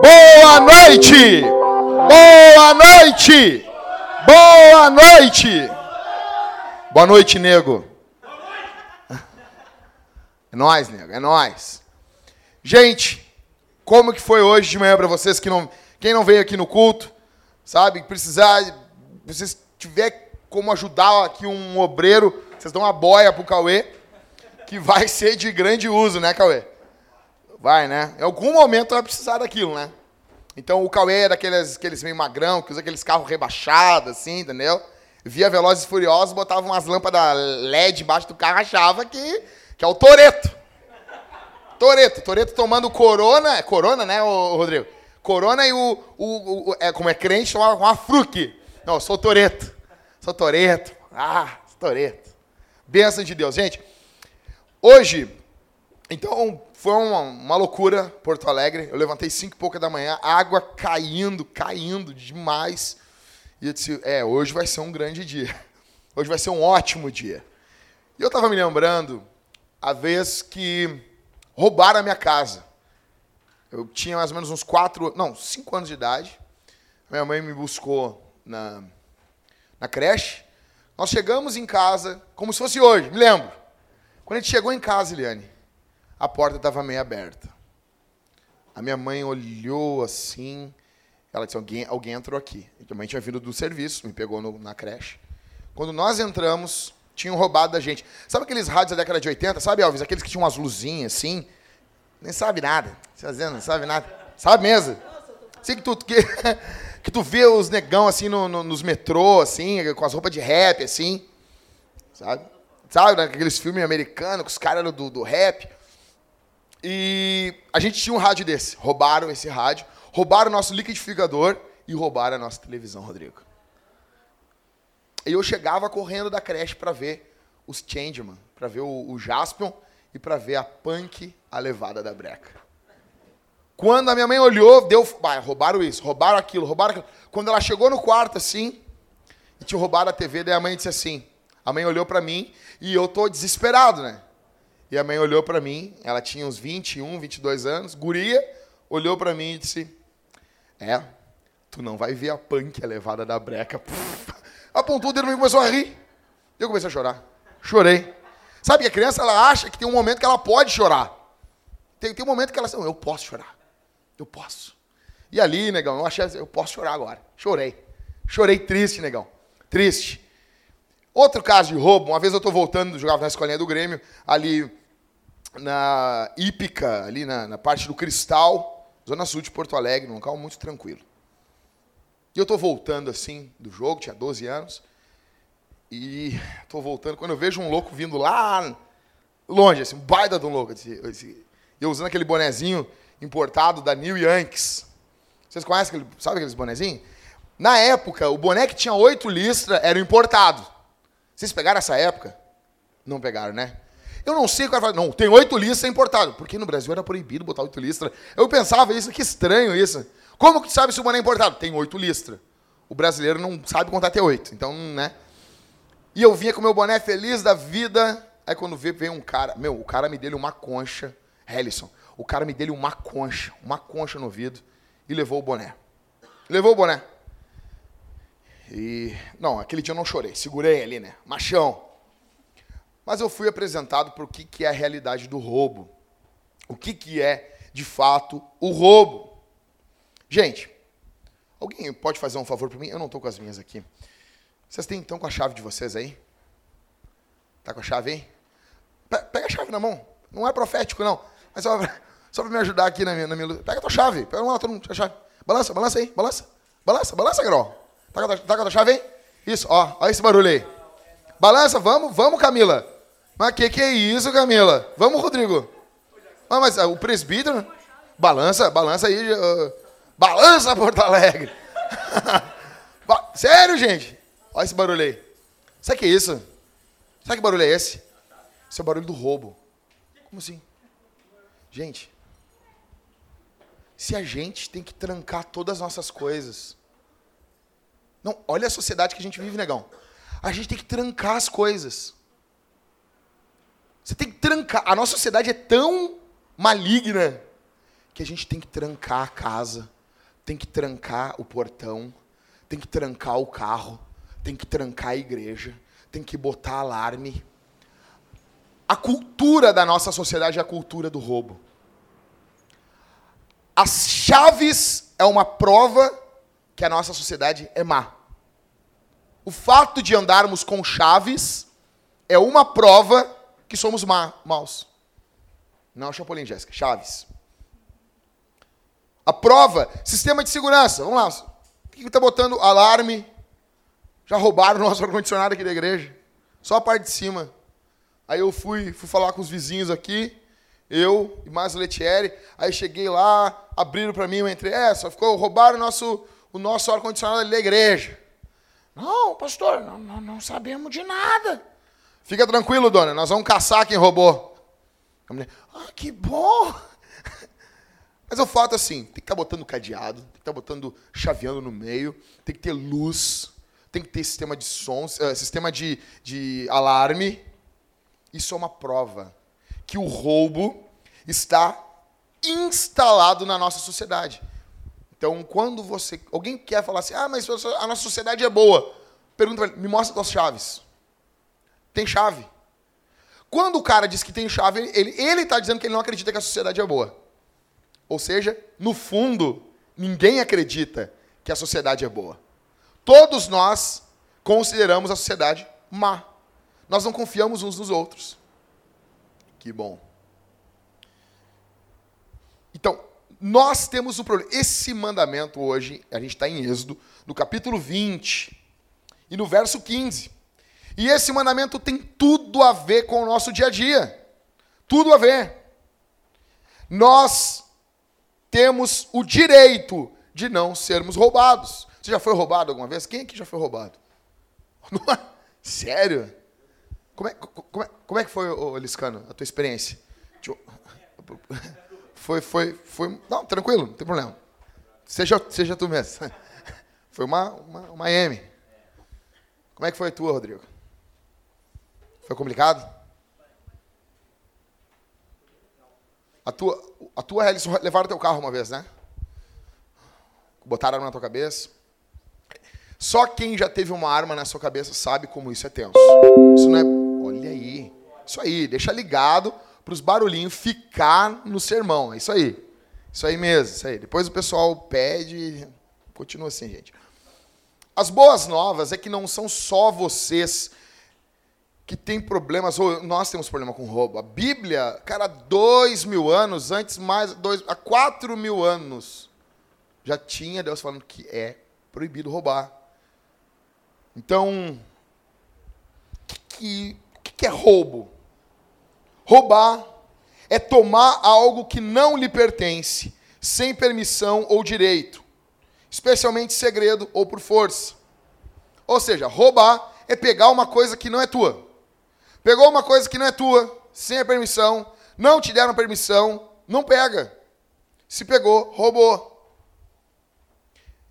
Boa noite! Boa noite! Boa noite! Boa noite, nego. É nóis, nego, é nóis. Gente, como que foi hoje de manhã para vocês que não, quem não veio aqui no culto, sabe, precisar, vocês tiver como ajudar aqui um obreiro, vocês dão uma boia pro Cauê, que vai ser de grande uso, né, Cauê? Vai, né? Em algum momento vai precisar daquilo, né? Então o Cauê é daqueles aqueles meio magrão, que usa aqueles carros rebaixados, assim, entendeu? Via Velozes e Furiosos, botava umas lâmpadas LED embaixo do carro, achava que, que é o Toreto. Toreto, Toreto tomando corona, é corona, né, Rodrigo? Corona e o, o, o é, como é crente, tomava uma fruque. Não, eu sou Toreto. Sou Toreto. Ah, Toreto. Bênção de Deus. Gente, hoje, então, foi uma, uma, loucura Porto Alegre. Eu levantei cinco e pouca da manhã, água caindo, caindo demais. E eu disse, é, hoje vai ser um grande dia. Hoje vai ser um ótimo dia. E eu estava me lembrando a vez que roubaram a minha casa. Eu tinha mais ou menos uns quatro, não, cinco anos de idade. Minha mãe me buscou na, na creche. Nós chegamos em casa, como se fosse hoje, me lembro. Quando a gente chegou em casa, Eliane, a porta estava meio aberta. A minha mãe olhou assim, ela disse, alguém, alguém entrou aqui. A mãe tinha vindo do serviço, me pegou no, na creche. Quando nós entramos, tinham roubado da gente. Sabe aqueles rádios da década de 80, sabe, Elvis? Aqueles que tinham umas luzinhas assim. Nem sabe nada. Você tá dizendo, não sabe nada. Sabe mesmo? Assim que tu, que, que tu vê os negão assim no, no, nos metrô, assim, com as roupas de rap, assim. Sabe? Sabe, aqueles filmes americanos, com os caras do, do rap. E a gente tinha um rádio desse. Roubaram esse rádio, roubaram o nosso liquidificador e roubaram a nossa televisão, Rodrigo. E eu chegava correndo da creche para ver os Changeman, para ver o, o Jaspion e para ver a Punk, a levada da breca. Quando a minha mãe olhou, deu. Ah, roubaram isso, roubaram aquilo, roubaram aquilo. Quando ela chegou no quarto assim, e tinha roubado a TV, daí a mãe disse assim: a mãe olhou para mim e eu tô desesperado, né? E a mãe olhou para mim, ela tinha uns 21, 22 anos, guria, olhou para mim e disse: É, tu não vai ver a punk a levada da breca. Puf, apontou o dedo e começou a rir. Eu comecei a chorar. Chorei. Sabe que a criança ela acha que tem um momento que ela pode chorar. Tem, tem um momento que ela diz: Eu posso chorar. Eu posso. E ali, negão, eu achei, eu posso chorar agora. Chorei. Chorei triste, negão. Triste. Outro caso de roubo, uma vez eu estou voltando, jogava na escolinha do Grêmio, ali na Ípica, ali na, na, parte do Cristal, zona sul de Porto Alegre, num local muito tranquilo. E eu estou voltando assim do jogo, tinha 12 anos, e estou voltando, quando eu vejo um louco vindo lá longe, assim, um baita de um louco, eu usando aquele bonezinho importado da New Yankees. Vocês conhecem, aquele, sabe aqueles bonezinhos? Na época, o boné que tinha oito listras era importado. Vocês pegaram essa época? Não pegaram, né? Eu não sei o cara fala, não, tem oito listras é importado. Porque no Brasil era proibido botar oito listras. Eu pensava isso, que estranho isso. Como que sabe se o boné é importado? Tem oito listras. O brasileiro não sabe contar até oito. Então, né? E eu vinha com meu boné feliz da vida. Aí quando vê, vem um cara. Meu, o cara me deu uma concha. Hellison. O cara me deu uma concha. Uma concha no ouvido. E levou o boné. Levou o boné. E. Não, aquele dia eu não chorei. Segurei ali, né? Machão. Mas eu fui apresentado para o que, que é a realidade do roubo. O que, que é, de fato, o roubo. Gente, alguém pode fazer um favor para mim? Eu não estou com as minhas aqui. Vocês têm, então, com a chave de vocês aí? Tá com a chave aí? Pega a chave na mão. Não é profético, não. Mas só, só para me ajudar aqui na minha, na minha Pega a tua chave. Pega lá, todo mundo, a chave. Balança, balança aí. Balança. Balança, balança, Carol. Tá com, a, tua chave aí? Isso, ó. Olha esse barulho aí. Balança, vamos, vamos, Camila. Mas que que é isso, Camila? Vamos, Rodrigo. Ah, mas ah, o presbítero. Balança, balança aí. Uh, balança, Porto Alegre. Sério, gente? Olha esse barulho aí. Sabe que é isso? Sabe que barulho é esse? Esse é o barulho do roubo. Como assim? Gente, se a gente tem que trancar todas as nossas coisas. Não, olha a sociedade que a gente vive, negão. A gente tem que trancar as coisas. Você tem que trancar. A nossa sociedade é tão maligna que a gente tem que trancar a casa, tem que trancar o portão, tem que trancar o carro, tem que trancar a igreja, tem que botar alarme. A cultura da nossa sociedade é a cultura do roubo. As chaves é uma prova que a nossa sociedade é má. O fato de andarmos com chaves é uma prova que somos maus. Não Chapolin, Jéssica, chaves. A prova, sistema de segurança. Vamos lá. O que está botando alarme? Já roubaram o nosso ar-condicionado aqui da igreja. Só a parte de cima. Aí eu fui, fui falar com os vizinhos aqui, eu e mais o Letieri. Aí cheguei lá, abriram para mim, eu entrei. É, só ficou, roubaram o nosso, o nosso ar-condicionado da igreja. Não, pastor, não, não, não sabemos de nada. Fica tranquilo, dona, nós vamos caçar quem roubou. Ah, que bom! Mas o fato é assim, tem que estar tá botando cadeado, tem que estar tá botando chaveando no meio, tem que ter luz, tem que ter sistema de sons, uh, sistema de, de alarme. Isso é uma prova que o roubo está instalado na nossa sociedade. Então, quando você. Alguém quer falar assim, ah, mas a nossa sociedade é boa. Pergunta me mostra as chaves. Tem chave. Quando o cara diz que tem chave, ele está dizendo que ele não acredita que a sociedade é boa. Ou seja, no fundo, ninguém acredita que a sociedade é boa. Todos nós consideramos a sociedade má. Nós não confiamos uns nos outros. Que bom. Então, nós temos um problema. Esse mandamento hoje, a gente está em Êxodo, no capítulo 20 e no verso 15. E esse mandamento tem tudo a ver com o nosso dia a dia. Tudo a ver. Nós temos o direito de não sermos roubados. Você já foi roubado alguma vez? Quem aqui já foi roubado? É? Sério? Como é, como é, como é que foi, ô, Liscano, a tua experiência? Foi, foi, foi. Não, tranquilo, não tem problema. Seja, seja tu mesmo. Foi uma, uma, uma M. Como é que foi a tua, Rodrigo? Foi complicado? A tua, a tua eles levaram teu carro uma vez, né? Botaram na tua cabeça. Só quem já teve uma arma na sua cabeça sabe como isso é tenso. Isso não é. Olha aí. Isso aí, deixa ligado para os barulhinhos ficar no sermão. É isso aí. Isso aí mesmo, isso aí. Depois o pessoal pede. Continua assim, gente. As boas novas é que não são só vocês que têm problemas, ou nós temos problema com roubo. A Bíblia, cara, dois mil anos, antes mais, dois, há quatro mil anos, já tinha Deus falando que é proibido roubar. Então, que, que, que é roubo? Roubar é tomar algo que não lhe pertence, sem permissão ou direito, especialmente segredo ou por força. Ou seja, roubar é pegar uma coisa que não é tua. Pegou uma coisa que não é tua, sem a permissão, não te deram permissão, não pega. Se pegou, roubou.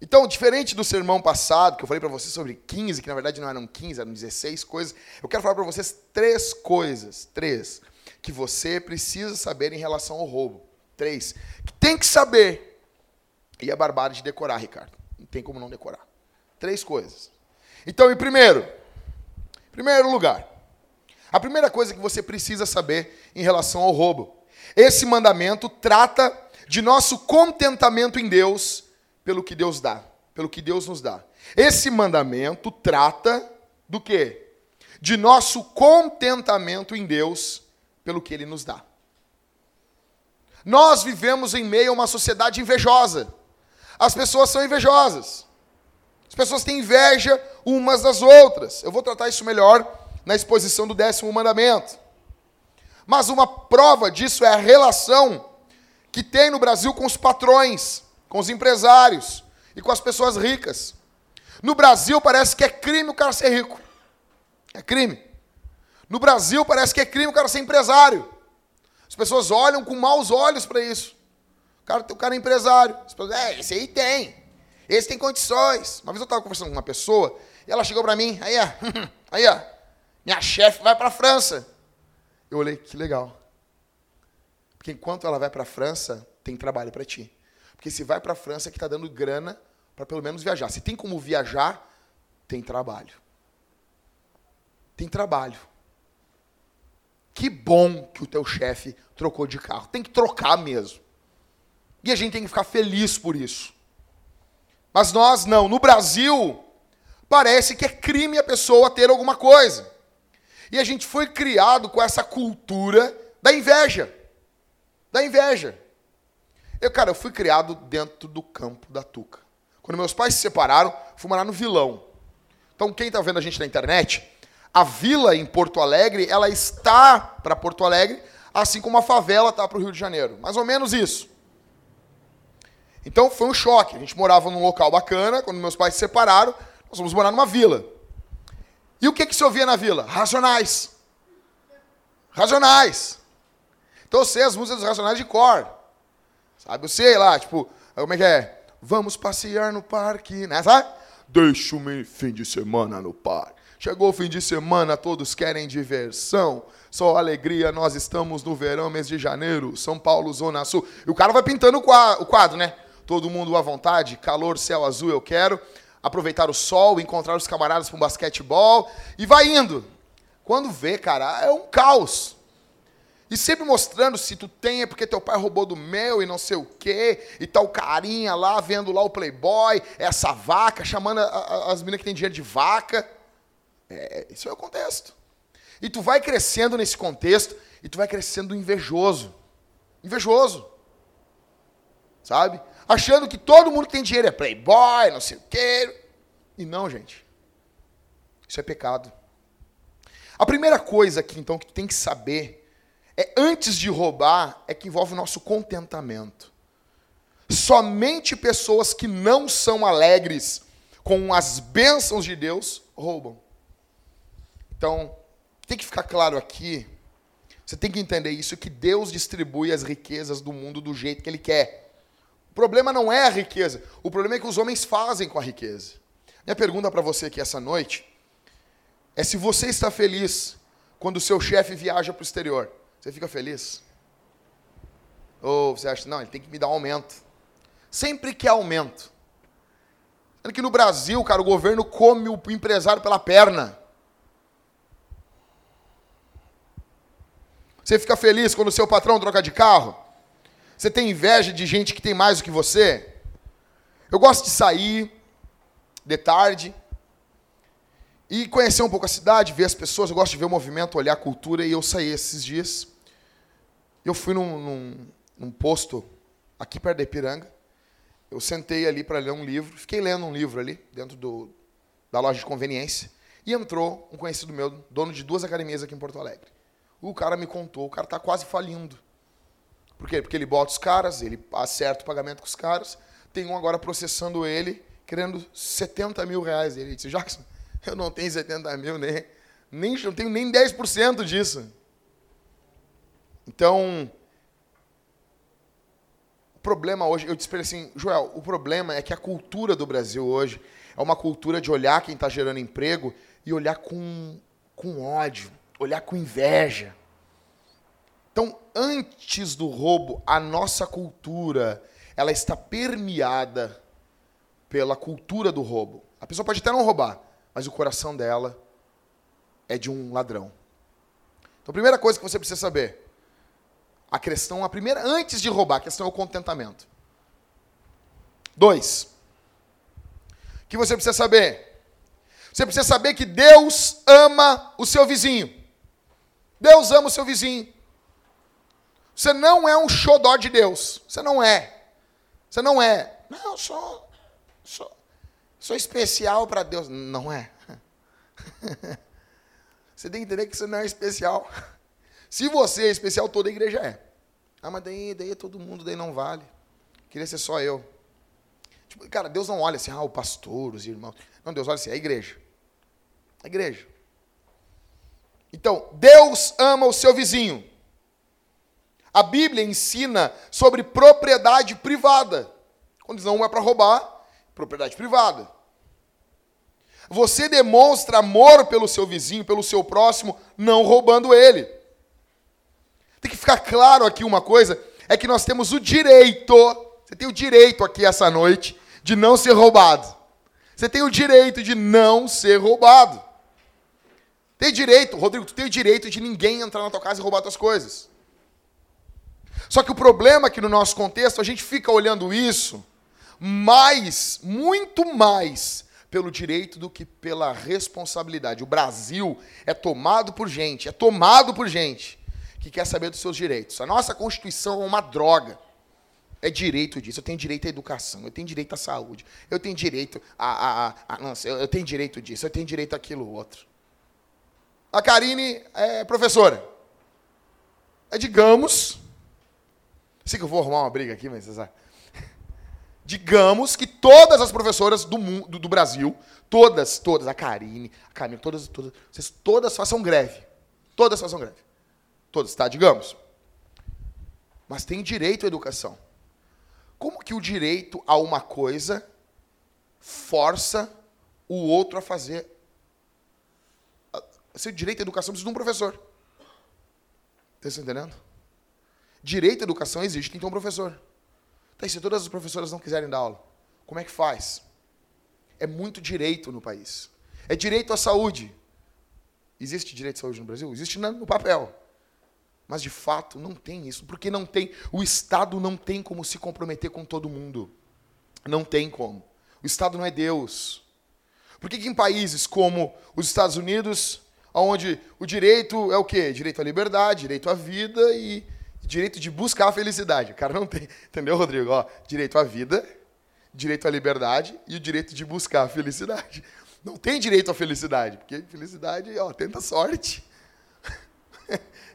Então, diferente do sermão passado, que eu falei para vocês sobre 15, que na verdade não eram 15, eram 16 coisas, eu quero falar para vocês três coisas, três, que você precisa saber em relação ao roubo. Três, que tem que saber. E é barbado de decorar, Ricardo. Não tem como não decorar. Três coisas. Então, em primeiro, primeiro lugar, a primeira coisa que você precisa saber em relação ao roubo. Esse mandamento trata de nosso contentamento em Deus pelo que Deus dá, pelo que Deus nos dá. Esse mandamento trata do quê? De nosso contentamento em Deus pelo que ele nos dá. Nós vivemos em meio a uma sociedade invejosa. As pessoas são invejosas. As pessoas têm inveja umas das outras. Eu vou tratar isso melhor na exposição do décimo mandamento. Mas uma prova disso é a relação que tem no Brasil com os patrões, com os empresários e com as pessoas ricas. No Brasil parece que é crime o cara ser rico. É crime. No Brasil parece que é crime o cara ser empresário. As pessoas olham com maus olhos para isso. O cara, o cara é empresário. As pessoas, é, esse aí tem. Esse tem condições. Uma vez eu estava conversando com uma pessoa e ela chegou para mim, aí ó, aí ó, minha chefe vai para a França. Eu olhei, que legal. Porque enquanto ela vai para a França, tem trabalho para ti. Porque se vai para a França é que está dando grana para pelo menos viajar. Se tem como viajar, tem trabalho. Tem trabalho. Que bom que o teu chefe trocou de carro. Tem que trocar mesmo. E a gente tem que ficar feliz por isso. Mas nós não. No Brasil, parece que é crime a pessoa ter alguma coisa. E a gente foi criado com essa cultura da inveja. Da inveja. Eu, cara, eu fui criado dentro do campo da Tuca. Quando meus pais se separaram, fui morar no Vilão. Então, quem está vendo a gente na internet, a vila em Porto Alegre, ela está para Porto Alegre, assim como a favela está para o Rio de Janeiro. Mais ou menos isso. Então foi um choque. A gente morava num local bacana, quando meus pais se separaram, nós fomos morar numa vila. E o que, que se ouvia na vila? Racionais. Racionais. Então eu sei as músicas dos Racionais de cor. Sabe? Eu sei lá, tipo, como é que é? Vamos passear no parque, né? Sabe? Deixa-me fim de semana no parque. Chegou o fim de semana, todos querem diversão. Só alegria, nós estamos no verão, mês de janeiro, São Paulo, Zona Sul. E o cara vai pintando o quadro, né? Todo mundo à vontade, calor, céu azul, eu quero aproveitar o sol, encontrar os camaradas para um basquetebol e vai indo. Quando vê, cara, é um caos. E sempre mostrando se tu tem é porque teu pai roubou do meu e não sei o quê, e tal carinha lá, vendo lá o playboy, essa vaca, chamando a, a, as meninas que têm dinheiro de vaca. É, isso é o contexto. E tu vai crescendo nesse contexto, e tu vai crescendo invejoso. Invejoso. Sabe? achando que todo mundo que tem dinheiro é playboy, não sei o quê. E não, gente. Isso é pecado. A primeira coisa aqui, então, que tu tem que saber é, antes de roubar, é que envolve o nosso contentamento. Somente pessoas que não são alegres com as bênçãos de Deus roubam. Então, tem que ficar claro aqui, você tem que entender isso, que Deus distribui as riquezas do mundo do jeito que Ele quer. O problema não é a riqueza, o problema é que os homens fazem com a riqueza. Minha pergunta para você aqui essa noite é se você está feliz quando o seu chefe viaja para o exterior. Você fica feliz? Ou você acha, não, ele tem que me dar um aumento. Sempre que aumento. Sendo que no Brasil, cara, o governo come o empresário pela perna. Você fica feliz quando o seu patrão troca de carro? Você tem inveja de gente que tem mais do que você? Eu gosto de sair de tarde e conhecer um pouco a cidade, ver as pessoas. Eu gosto de ver o movimento, olhar a cultura. E eu saí esses dias. Eu fui num, num, num posto aqui perto da Ipiranga. Eu sentei ali para ler um livro. Fiquei lendo um livro ali, dentro do, da loja de conveniência. E entrou um conhecido meu, dono de duas academias aqui em Porto Alegre. O cara me contou, o cara está quase falindo. Por quê? Porque ele bota os caras, ele acerta o pagamento com os caras. Tem um agora processando ele, querendo 70 mil reais. Ele disse, Jackson, eu não tenho 70 mil, nem, nem, não tenho nem 10% disso. Então, o problema hoje, eu disse para ele assim, Joel, o problema é que a cultura do Brasil hoje é uma cultura de olhar quem está gerando emprego e olhar com, com ódio, olhar com inveja. Então, antes do roubo, a nossa cultura, ela está permeada pela cultura do roubo. A pessoa pode até não roubar, mas o coração dela é de um ladrão. Então, a primeira coisa que você precisa saber, a questão, a primeira, antes de roubar, a questão é o contentamento. Dois, que você precisa saber, você precisa saber que Deus ama o seu vizinho. Deus ama o seu vizinho. Você não é um xodó de Deus. Você não é. Você não é. Não, eu sou, sou, sou especial para Deus. Não é. Você tem que entender que você não é especial. Se você é especial, toda a igreja é. Ah, mas daí, daí é todo mundo, daí não vale. Queria ser só eu. Tipo, cara, Deus não olha assim, ah, o pastor, os irmãos. Não, Deus olha assim, é a igreja. A igreja. Então, Deus ama o seu vizinho. A Bíblia ensina sobre propriedade privada. Quando não é para roubar, propriedade privada. Você demonstra amor pelo seu vizinho, pelo seu próximo, não roubando ele. Ficar claro aqui uma coisa, é que nós temos o direito, você tem o direito aqui essa noite de não ser roubado. Você tem o direito de não ser roubado. Tem direito, Rodrigo, tu tem o direito de ninguém entrar na tua casa e roubar tuas coisas. Só que o problema é que no nosso contexto a gente fica olhando isso mais, muito mais pelo direito do que pela responsabilidade. O Brasil é tomado por gente, é tomado por gente que quer saber dos seus direitos. A nossa Constituição é uma droga. É direito disso. Eu tenho direito à educação, eu tenho direito à saúde, eu tenho direito a. a, a, não, eu tenho direito disso, eu tenho direito àquilo outro. A Karine é professora. É, digamos. Sei que eu vou arrumar uma briga aqui, mas. Digamos que todas as professoras do, mundo, do Brasil, todas, todas, a Karine, a Camila, todas, todas, vocês todas façam greve. Todas façam greve. Todas, tá? Digamos. Mas tem direito à educação. Como que o direito a uma coisa força o outro a fazer? Esse direito à educação precisa de um professor. Está entendendo? Direito à educação existe tem um professor. Tá, e se todas as professoras não quiserem dar aula, como é que faz? É muito direito no país. É direito à saúde. Existe direito à saúde no Brasil? Existe no papel. Mas de fato não tem isso, porque não tem, o Estado não tem como se comprometer com todo mundo. Não tem como. O Estado não é Deus. Por que, que em países como os Estados Unidos, onde o direito é o quê? Direito à liberdade, direito à vida e direito de buscar a felicidade. O cara não tem, entendeu, Rodrigo? Ó, direito à vida, direito à liberdade e o direito de buscar a felicidade. Não tem direito à felicidade, porque felicidade, ó, tenta sorte.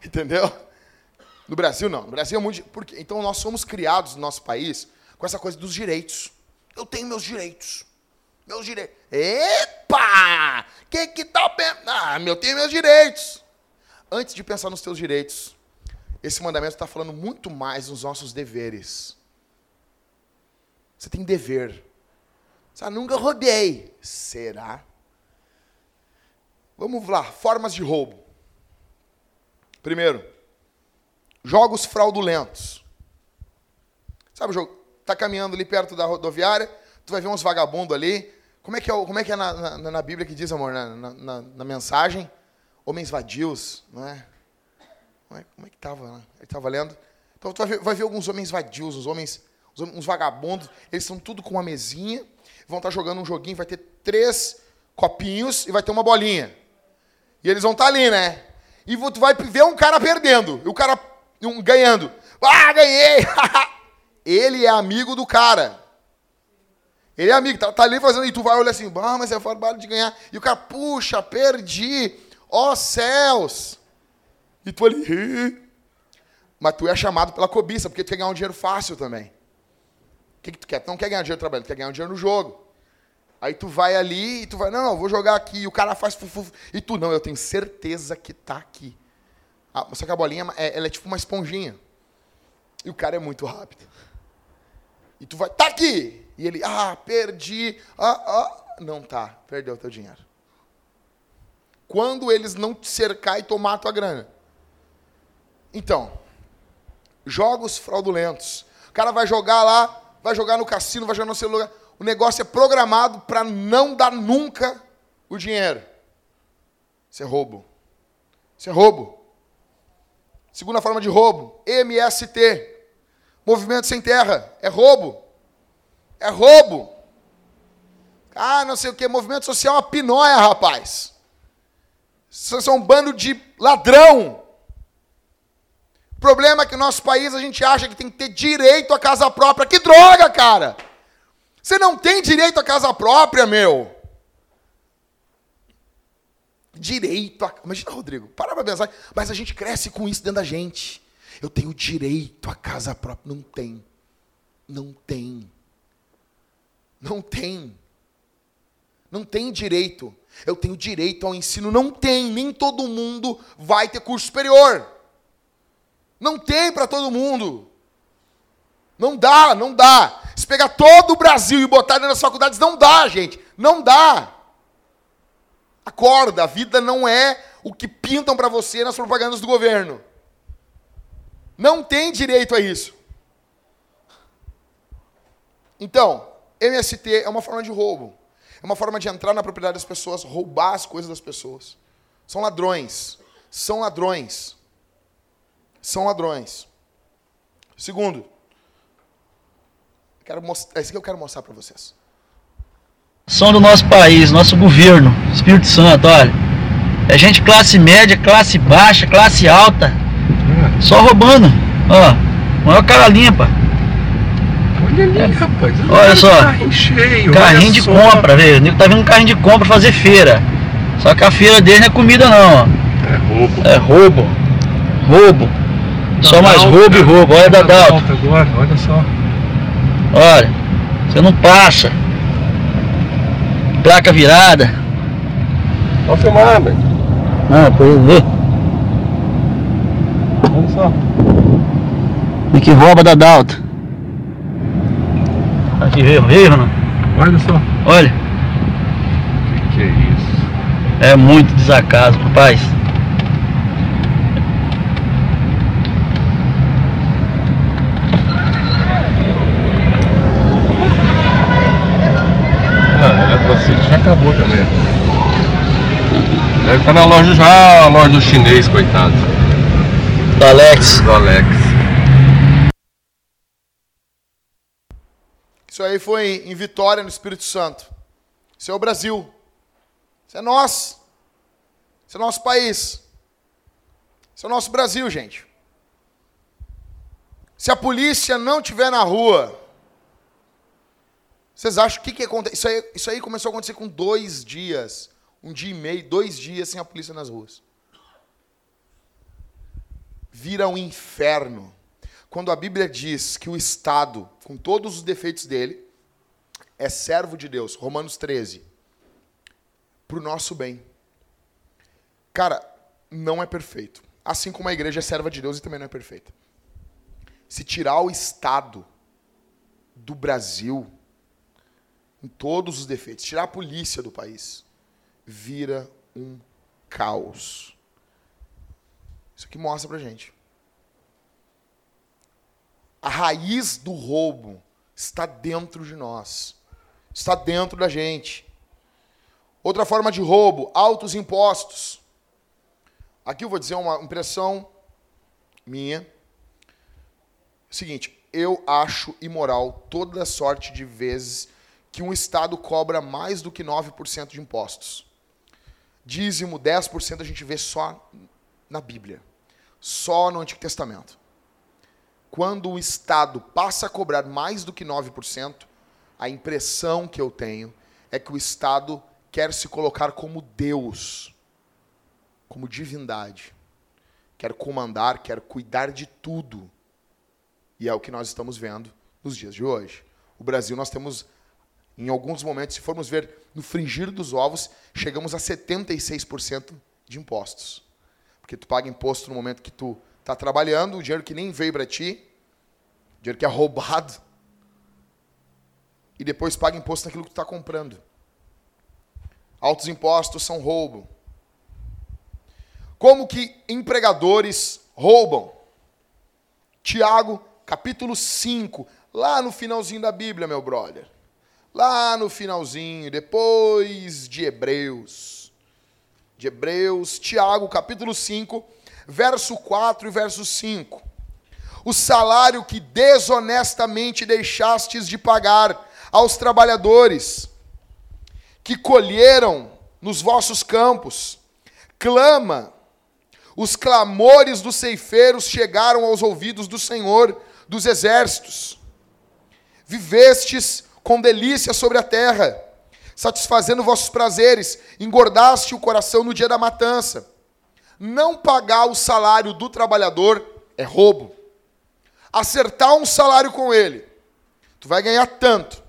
entendeu? No Brasil não. No Brasil é muito, porque então nós somos criados no nosso país com essa coisa dos direitos. Eu tenho meus direitos. Meus direitos. Epa! Que que tá Ah, eu tenho meus direitos. Antes de pensar nos teus direitos, esse mandamento está falando muito mais dos nossos deveres. Você tem dever. Você nunca roubei. Será? Vamos lá, formas de roubo. Primeiro, jogos fraudulentos. Sabe o jogo? Tá caminhando ali perto da rodoviária, tu vai ver uns vagabundos ali. Como é que é, como é, que é na, na, na Bíblia que diz, amor, na, na, na mensagem? Homens vadios, não é? Como é, como é que estava? Né? Ele estava lendo. Então tu vai ver, vai ver, alguns homens vadios, os homens, uns vagabundos, eles estão tudo com uma mesinha, vão estar tá jogando um joguinho, vai ter três copinhos e vai ter uma bolinha. E eles vão estar tá ali, né? E tu vai ver um cara perdendo, e o cara um, ganhando. Ah, ganhei! Ele é amigo do cara. Ele é amigo, tá, tá, ali fazendo, e tu vai olhar assim, ah, mas é trabalho de ganhar. E o cara, puxa, perdi. Ó oh, céus! E tu ali, mas tu é chamado pela cobiça, porque tu quer ganhar um dinheiro fácil também. O que, que tu quer? Tu não quer ganhar dinheiro trabalhando, tu quer ganhar um dinheiro no jogo. Aí tu vai ali e tu vai, não, não, vou jogar aqui. E o cara faz fufu. E tu, não, eu tenho certeza que tá aqui. Ah, só que a bolinha, é, ela é tipo uma esponjinha. E o cara é muito rápido. E tu vai, tá aqui! E ele, ah, perdi. Ah, ah. Não tá, perdeu o teu dinheiro. Quando eles não te cercar e tomar a tua grana. Então, jogos fraudulentos. O cara vai jogar lá, vai jogar no cassino, vai jogar no celular. O negócio é programado para não dar nunca o dinheiro. Isso é roubo. Isso é roubo. Segunda forma de roubo, MST. Movimento sem terra. É roubo. É roubo. Ah, não sei o que. Movimento social é uma pinóia, rapaz. Isso é um bando de ladrão. O problema é que no nosso país a gente acha que tem que ter direito à casa própria. Que droga, cara! Você não tem direito à casa própria, meu. Direito a. Imagina, Rodrigo, para pra pensar. Mas a gente cresce com isso dentro da gente. Eu tenho direito à casa própria. Não tem. Não tem. Não tem. Não tem direito. Eu tenho direito ao ensino. Não tem. Nem todo mundo vai ter curso superior. Não tem para todo mundo. Não dá, não dá. Se pegar todo o Brasil e botar nas faculdades, não dá, gente. Não dá. Acorda, a vida não é o que pintam para você nas propagandas do governo. Não tem direito a isso. Então, MST é uma forma de roubo. É uma forma de entrar na propriedade das pessoas, roubar as coisas das pessoas. São ladrões. São ladrões. São ladrões. Segundo, quero mostrar, é isso que eu quero mostrar para vocês. São do nosso país, nosso governo, Espírito Santo, olha. É gente classe média, classe baixa, classe alta. Só roubando. Ó, maior cara limpa. Olha ali, rapaz. Olha só. Carrinho cheio. Carrinho olha de só. compra, velho. O nego tá vindo um carrinho de compra fazer feira. Só que a feira dele não é comida não, ó. É roubo. É roubo. Roubo. Só mais roubo e roubo. Olha da agora, olha só. Olha. Você não passa. Placa virada. Pode filmar, velho. Não, eu ver. Olha só. E que rouba da Dalta. Aqui veio, veio, não? Olha só. Olha. Que que é isso? É muito desacaso, rapaz. Ah, Eletrocity já acabou também. Estar na loja já, a loja do chinês, coitado. Do Alex. Do Alex. Isso aí foi em Vitória, no Espírito Santo. Isso é o Brasil. Isso é nós. Isso é nosso país. Isso é o nosso Brasil, gente. Se a polícia não estiver na rua, vocês acham que que acontece? Isso aí, isso aí começou a acontecer com dois dias, um dia e meio, dois dias sem a polícia nas ruas. Vira um inferno. Quando a Bíblia diz que o Estado, com todos os defeitos dele, é servo de Deus, Romanos 13, para o nosso bem. Cara, não é perfeito. Assim como a igreja é serva de Deus e também não é perfeita. Se tirar o Estado do Brasil, em todos os defeitos, tirar a polícia do país, vira um caos. Isso aqui mostra pra gente. A raiz do roubo está dentro de nós. Está dentro da gente. Outra forma de roubo, altos impostos. Aqui eu vou dizer uma impressão minha. Seguinte, eu acho imoral toda sorte de vezes que um Estado cobra mais do que 9% de impostos. Dízimo, 10% a gente vê só na Bíblia. Só no Antigo Testamento. Quando o Estado passa a cobrar mais do que 9%, a impressão que eu tenho é que o Estado quer se colocar como Deus, como divindade. Quer comandar, quer cuidar de tudo. E é o que nós estamos vendo nos dias de hoje. O Brasil, nós temos, em alguns momentos, se formos ver no fringir dos ovos, chegamos a 76% de impostos. Porque tu paga imposto no momento que tu está trabalhando, o dinheiro que nem veio para ti, dinheiro que é roubado, e depois paga imposto naquilo que tu está comprando. Altos impostos são roubo. Como que empregadores roubam? Tiago, capítulo 5, lá no finalzinho da Bíblia, meu brother. Lá no finalzinho, depois de Hebreus. De Hebreus, Tiago, capítulo 5, verso 4 e verso 5. O salário que desonestamente deixastes de pagar aos trabalhadores que colheram nos vossos campos, clama os clamores dos ceifeiros chegaram aos ouvidos do Senhor dos exércitos. Vivestes com delícia sobre a terra, satisfazendo vossos prazeres, engordaste o coração no dia da matança. Não pagar o salário do trabalhador é roubo. Acertar um salário com ele, tu vai ganhar tanto.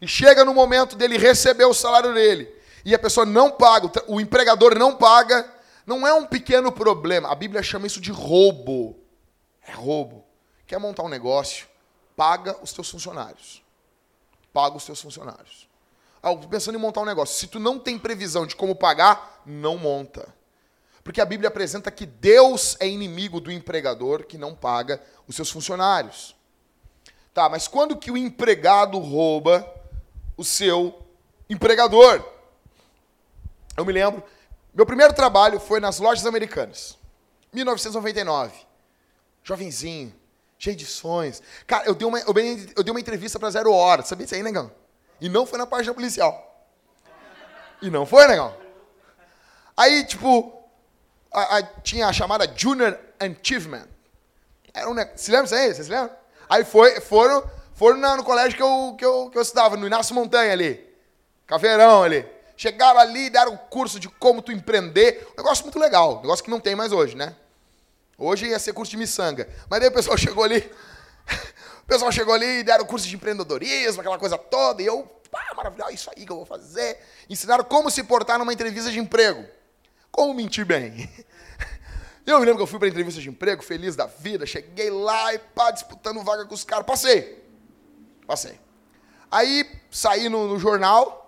E chega no momento dele receber o salário dele, e a pessoa não paga, o empregador não paga, não é um pequeno problema. A Bíblia chama isso de roubo. É roubo. Quer montar um negócio? Paga os teus funcionários. Paga os teus funcionários. Ah, pensando em montar um negócio. Se tu não tem previsão de como pagar, não monta. Porque a Bíblia apresenta que Deus é inimigo do empregador que não paga os seus funcionários. Tá, mas quando que o empregado rouba o seu empregador? Eu me lembro, meu primeiro trabalho foi nas lojas americanas. 1999. Jovenzinho, cheio de sonhos. Cara, eu dei uma, eu dei, uma entrevista para Zero Hora, sabia disso aí, negão? E não foi na página policial. E não foi, negão? Aí, tipo, a, a, tinha a chamada Junior Achievement. Era um, se lembra disso aí? Vocês lembram? Aí foi, foram, foram no colégio que eu, que, eu, que eu estudava, no Inácio Montanha ali. Caveirão ali. Chegaram ali, deram um curso de como tu empreender. Um negócio muito legal. Um negócio que não tem mais hoje, né? Hoje ia ser curso de miçanga. Mas daí o pessoal chegou ali. O pessoal chegou ali e deram curso de empreendedorismo, aquela coisa toda. E eu, pá, maravilhoso, isso aí que eu vou fazer. Ensinaram como se portar numa entrevista de emprego. Como mentir bem. Eu me lembro que eu fui para entrevista de emprego, feliz da vida, cheguei lá e pá, disputando vaga com os caras. Passei. Passei. Aí saí no, no jornal,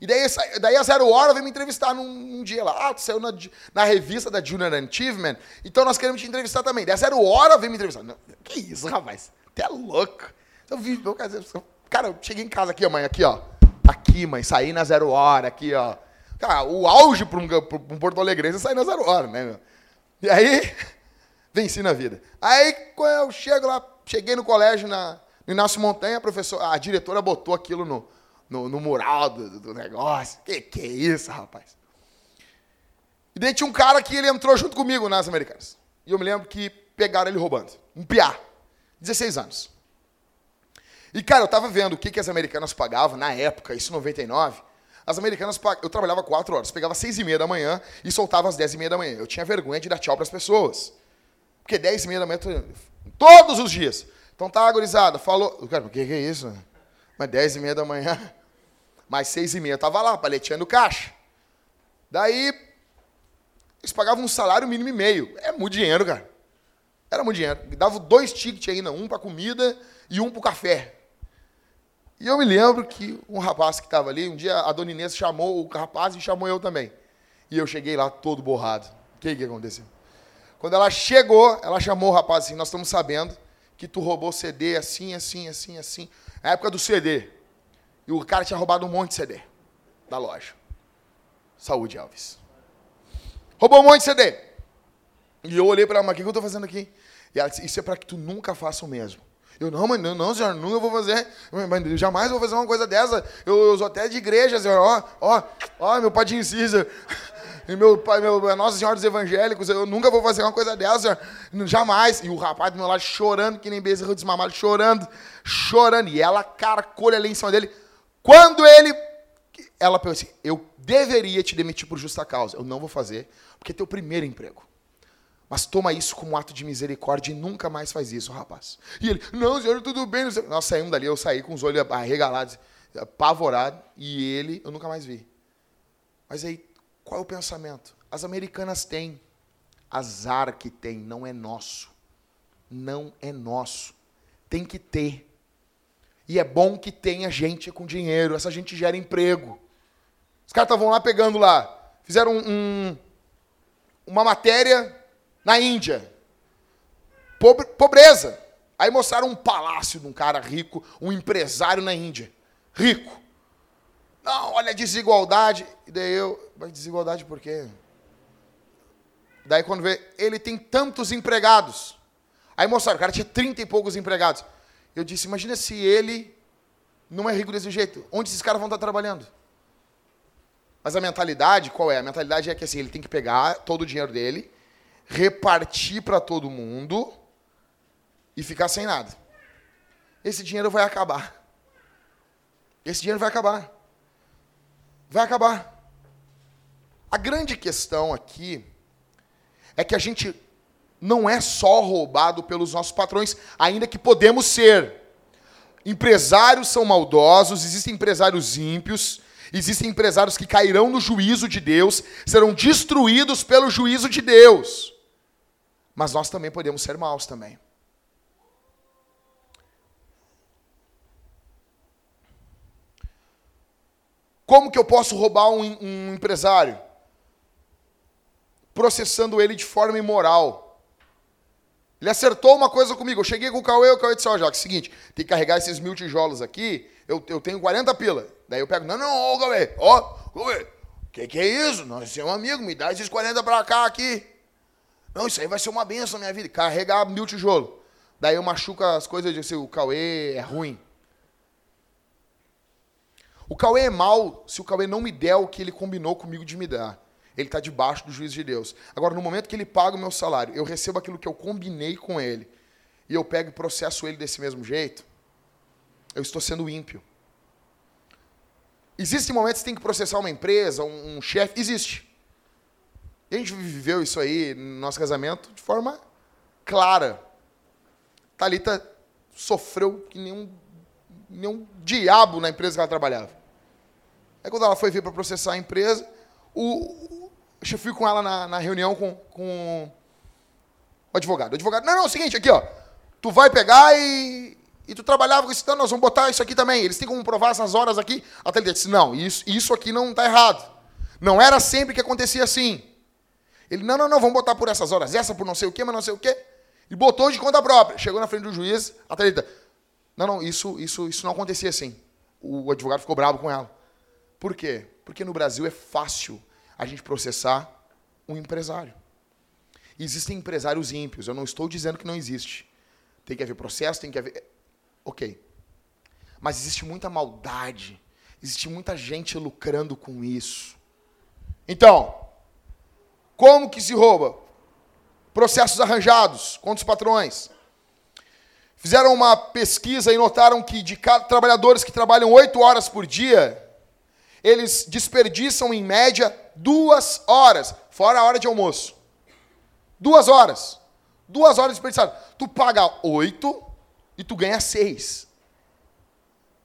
e daí, daí a Zero Hora veio me entrevistar num, num dia lá. Ah, tu saiu na, na, revista da Junior Achievement, então nós queremos te entrevistar também. Daí a Zero Hora veio me entrevistar. Não, que isso, rapaz? Até é louco. Eu vi, meu cara, eu cheguei em casa aqui, mãe, aqui, ó. Aqui, mãe, saí na Zero Hora, aqui, ó. Cara, o auge para um, um Porto Alegrense é sair na Zero Hora, né, meu? E aí, venci na vida. Aí, quando eu chego lá, cheguei no colégio, na, no Inácio Montanha, a, a diretora botou aquilo no, no, no mural do, do, negócio. Que que é isso, rapaz? E daí tinha um cara que ele entrou junto comigo nas Americanas. E eu me lembro que pegaram ele roubando. Um piá. 16 anos. E, cara, eu tava vendo o que, que as americanas pagavam na época, isso em 99. As americanas, eu trabalhava quatro horas, pegava seis e meia da manhã e soltava às dez e meia da manhã. Eu tinha vergonha de dar tchau para as pessoas. Porque dez e meia da manhã, todos os dias. Então tá, agorizada, falou. Cara, o que, que é isso? Mas dez e meia da manhã, mais seis e meia, eu tava lá, paleteando caixa. Daí, eles pagavam um salário mínimo e meio. É muito dinheiro, cara. Era muito dinheiro. Dava dois tickets ainda, um para comida e um para café. E eu me lembro que um rapaz que estava ali, um dia a dona Inês chamou o rapaz e chamou eu também. E eu cheguei lá todo borrado. O que, que aconteceu? Quando ela chegou, ela chamou o rapaz assim, nós estamos sabendo que tu roubou CD assim, assim, assim, assim. Na época do CD. E o cara tinha roubado um monte de CD da loja. Saúde, Alves. Roubou um monte de CD. E eu olhei para ela, mas o que eu estou fazendo aqui? E ela disse, isso é para que tu nunca faça o mesmo. Eu, não, mas não, não, senhor, nunca vou fazer. Mas jamais vou fazer uma coisa dessa. Eu, eu sou até de igreja, senhor. Ó, ó, ó, meu pai de incisa. E meu pai, meu, Nossa Senhora dos Evangélicos, eu nunca vou fazer uma coisa dessa, jamais. E o rapaz do meu lado chorando, que nem bezerro desmamado, chorando, chorando. E ela carcolha ali em cima dele. Quando ele. Ela pensou assim: eu deveria te demitir por justa causa. Eu não vou fazer, porque é teu primeiro emprego. Mas toma isso como um ato de misericórdia e nunca mais faz isso, rapaz. E ele, não, senhor, tudo bem. Nós saímos dali, eu saí com os olhos arregalados, apavorado, e ele eu nunca mais vi. Mas aí, qual é o pensamento? As americanas têm. Azar que tem, não é nosso. Não é nosso. Tem que ter. E é bom que tenha gente com dinheiro. Essa gente gera emprego. Os caras estavam lá pegando lá. Fizeram um, um, uma matéria na Índia. Pobre, pobreza. Aí mostraram um palácio de um cara rico, um empresário na Índia. Rico. Não, olha a desigualdade. E daí eu. Mas desigualdade por quê? Daí quando vê, ele tem tantos empregados. Aí mostraram, o cara tinha trinta e poucos empregados. Eu disse, imagina se ele não é rico desse jeito. Onde esses caras vão estar trabalhando? Mas a mentalidade, qual é? A mentalidade é que assim, ele tem que pegar todo o dinheiro dele repartir para todo mundo e ficar sem nada. Esse dinheiro vai acabar. Esse dinheiro vai acabar. Vai acabar. A grande questão aqui é que a gente não é só roubado pelos nossos patrões, ainda que podemos ser. Empresários são maldosos, existem empresários ímpios, existem empresários que cairão no juízo de Deus, serão destruídos pelo juízo de Deus. Mas nós também podemos ser maus também. Como que eu posso roubar um, um empresário? processando ele de forma imoral. Ele acertou uma coisa comigo. Eu cheguei com o Cauê, o Cauê disse, ó, Jacques, seguinte, tem que carregar esses mil tijolos aqui, eu, eu tenho 40 pila. Daí eu pego, não, não, ô, Cauê, ó, Cauê, que que é isso? Nós somos amigos, me dá esses 40 pra cá aqui. Não, isso aí vai ser uma benção na minha vida. Carregar mil tijolos. Daí eu machuco as coisas e disse, o Cauê é ruim. O Cauê é mal se o Cauê não me der o que ele combinou comigo de me dar. Ele está debaixo do juízo de Deus. Agora, no momento que ele paga o meu salário, eu recebo aquilo que eu combinei com ele, e eu pego e processo ele desse mesmo jeito, eu estou sendo ímpio. Existem momentos que tem que processar uma empresa, um, um chefe? Existe. A gente viveu isso aí no nosso casamento de forma clara. Thalita sofreu que nem um, nem um diabo na empresa que ela trabalhava. Aí quando ela foi vir para processar a empresa, o, eu fui com ela na, na reunião com, com o advogado. O advogado, não, não, é o seguinte, aqui, ó. Tu vai pegar e, e tu trabalhava com esse então nós vamos botar isso aqui também. Eles têm como provar essas horas aqui. Até ele disse, não, isso, isso aqui não está errado. Não era sempre que acontecia assim. Ele, não, não, não, vamos botar por essas horas, essa por não sei o quê, mas não sei o quê. E botou de conta própria. Chegou na frente do juiz, a Thalita, não, não, isso, isso, isso não acontecia assim. O advogado ficou bravo com ela. Por quê? Porque no Brasil é fácil a gente processar um empresário. Existem empresários ímpios, eu não estou dizendo que não existe. Tem que haver processo, tem que haver. Ok. Mas existe muita maldade, existe muita gente lucrando com isso. Então, como que se rouba? Processos arranjados contra os patrões. Fizeram uma pesquisa e notaram que de cada trabalhadores que trabalham oito horas por dia, eles desperdiçam em média duas horas, fora a hora de almoço. Duas horas. Duas horas desperdiçadas. Tu paga oito e tu ganha seis.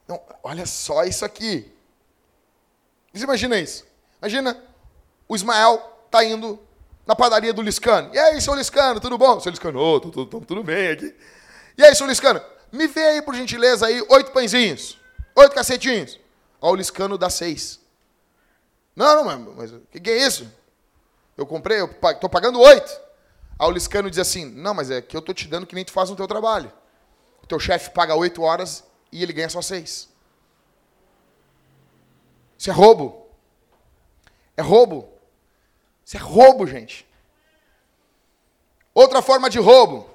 Então, olha só isso aqui. Você imagina isso? Imagina o Ismael tá indo na padaria do Liscano. E aí, seu Liscano, tudo bom? Seu Liscano, oh, tudo, tudo, tudo bem aqui. E aí, seu Liscano, me vê aí, por gentileza, aí, oito pãezinhos, oito cacetinhos. Ó, o Liscano dá seis. Não, não, mas o que, que, é isso? Eu comprei, eu estou pagando oito. Aí o Liscano diz assim, não, mas é que eu estou te dando que nem tu faz no teu trabalho. O teu chefe paga oito horas e ele ganha só seis. Isso é roubo. É roubo. Isso é roubo, gente. Outra forma de roubo.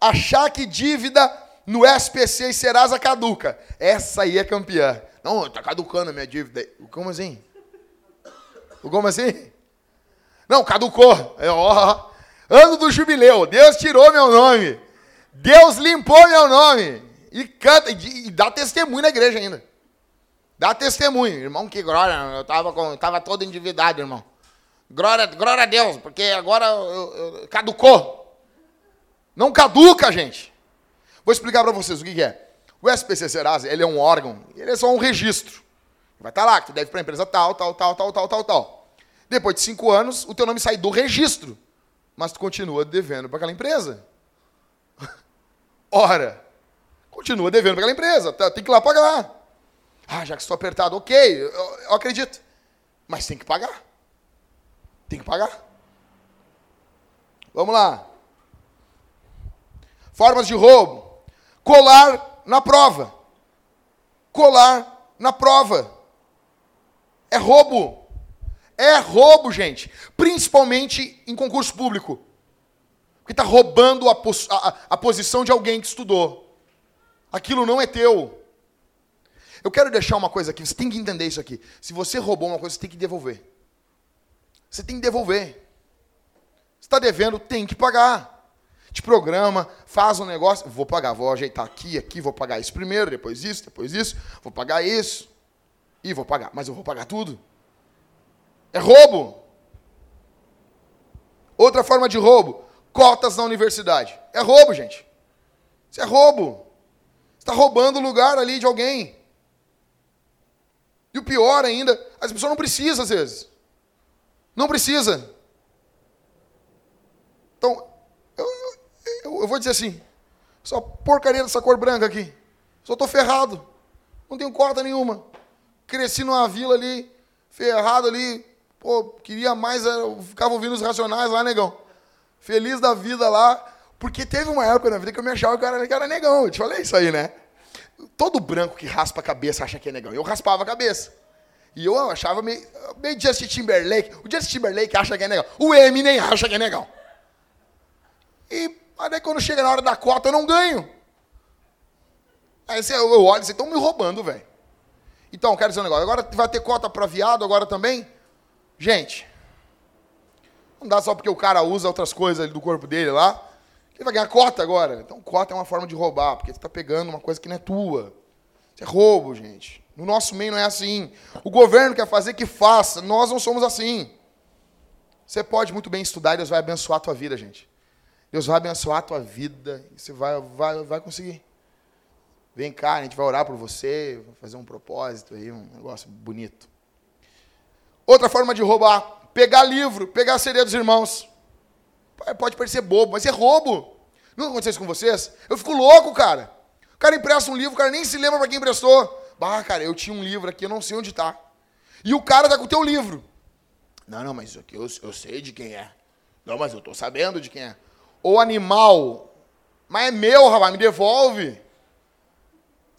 Achar que dívida no SPC e Serasa caduca. Essa aí é campeã. Não, está caducando a minha dívida. Como assim? Como assim? Não, caducou. É, ó, ano do jubileu. Deus tirou meu nome. Deus limpou meu nome. E canta, e, e dá testemunho na igreja ainda. Dá testemunho. Irmão, que glória. Eu estava tava todo endividado, irmão. Glória, glória a Deus, porque agora eu, eu, caducou. Não caduca, gente. Vou explicar para vocês o que, que, é. O SPC Serasa, ele é um órgão, ele é só um registro. Vai estar tá lá, que tu deve para a empresa tal, tal, tal, tal, tal, tal, tal. Depois de cinco anos, o teu nome sai do registro, mas tu continua devendo para aquela empresa. Ora, continua devendo para aquela empresa, tá, tem que ir lá pagar. Ah, já que estou apertado, ok, eu, eu acredito. Mas tem que pagar. Tem que pagar. Vamos lá. Formas de roubo. Colar na prova. Colar na prova. É roubo. É roubo, gente. Principalmente em concurso público. Porque está roubando a, a, a posição de alguém que estudou. Aquilo não é teu. Eu quero deixar uma coisa aqui, você tem que entender isso aqui. Se você roubou uma coisa, você tem que devolver. Você tem que devolver. Está devendo, tem que pagar. Te programa, faz um negócio, vou pagar, vou ajeitar aqui, aqui, vou pagar isso primeiro, depois isso, depois isso, vou pagar isso. E vou pagar, mas eu vou pagar tudo. É roubo. Outra forma de roubo, cotas na universidade. É roubo, gente. Isso é roubo. Você está roubando o lugar ali de alguém. E o pior ainda, as pessoas não precisam às vezes. Não precisa. Então, eu, eu, eu vou dizer assim: só porcaria dessa cor branca aqui. Só estou ferrado. Não tenho corda nenhuma. Cresci numa vila ali, ferrado ali, Pô, queria mais, eu ficava ouvindo os Racionais lá, negão. Feliz da vida lá, porque teve uma época na vida que eu me achava que era, que era negão. Eu te falei isso aí, né? Todo branco que raspa a cabeça acha que é negão. Eu raspava a cabeça. E eu achava meio, meio Justin Timberlake. O Justin Timberlake acha que é negão. O Eminem acha que é negão. E aí quando chega na hora da cota, eu não ganho. Aí eu olho, vocês estão me roubando, velho. Então, quero dizer um negócio. Agora vai ter cota para viado agora também? Gente, não dá só porque o cara usa outras coisas do corpo dele lá. Ele vai ganhar cota agora. Então, cota é uma forma de roubar, porque você está pegando uma coisa que não é tua. Isso é roubo, gente. No nosso meio não é assim. O governo quer fazer que faça. Nós não somos assim. Você pode muito bem estudar e Deus vai abençoar a tua vida, gente. Deus vai abençoar a tua vida e você vai, vai, vai conseguir. Vem cá, a gente vai orar por você, fazer um propósito aí, um negócio bonito. Outra forma de roubar, pegar livro, pegar a CD dos irmãos. Pode parecer bobo, mas é roubo. Nunca aconteceu isso com vocês? Eu fico louco, cara. O cara empresta um livro, o cara nem se lembra para quem emprestou. Bah, cara, eu tinha um livro aqui, eu não sei onde está. E o cara tá com o teu livro. Não, não, mas isso aqui eu, eu sei de quem é. Não, mas eu tô sabendo de quem é. Ou animal. Mas é meu, rapaz, me devolve.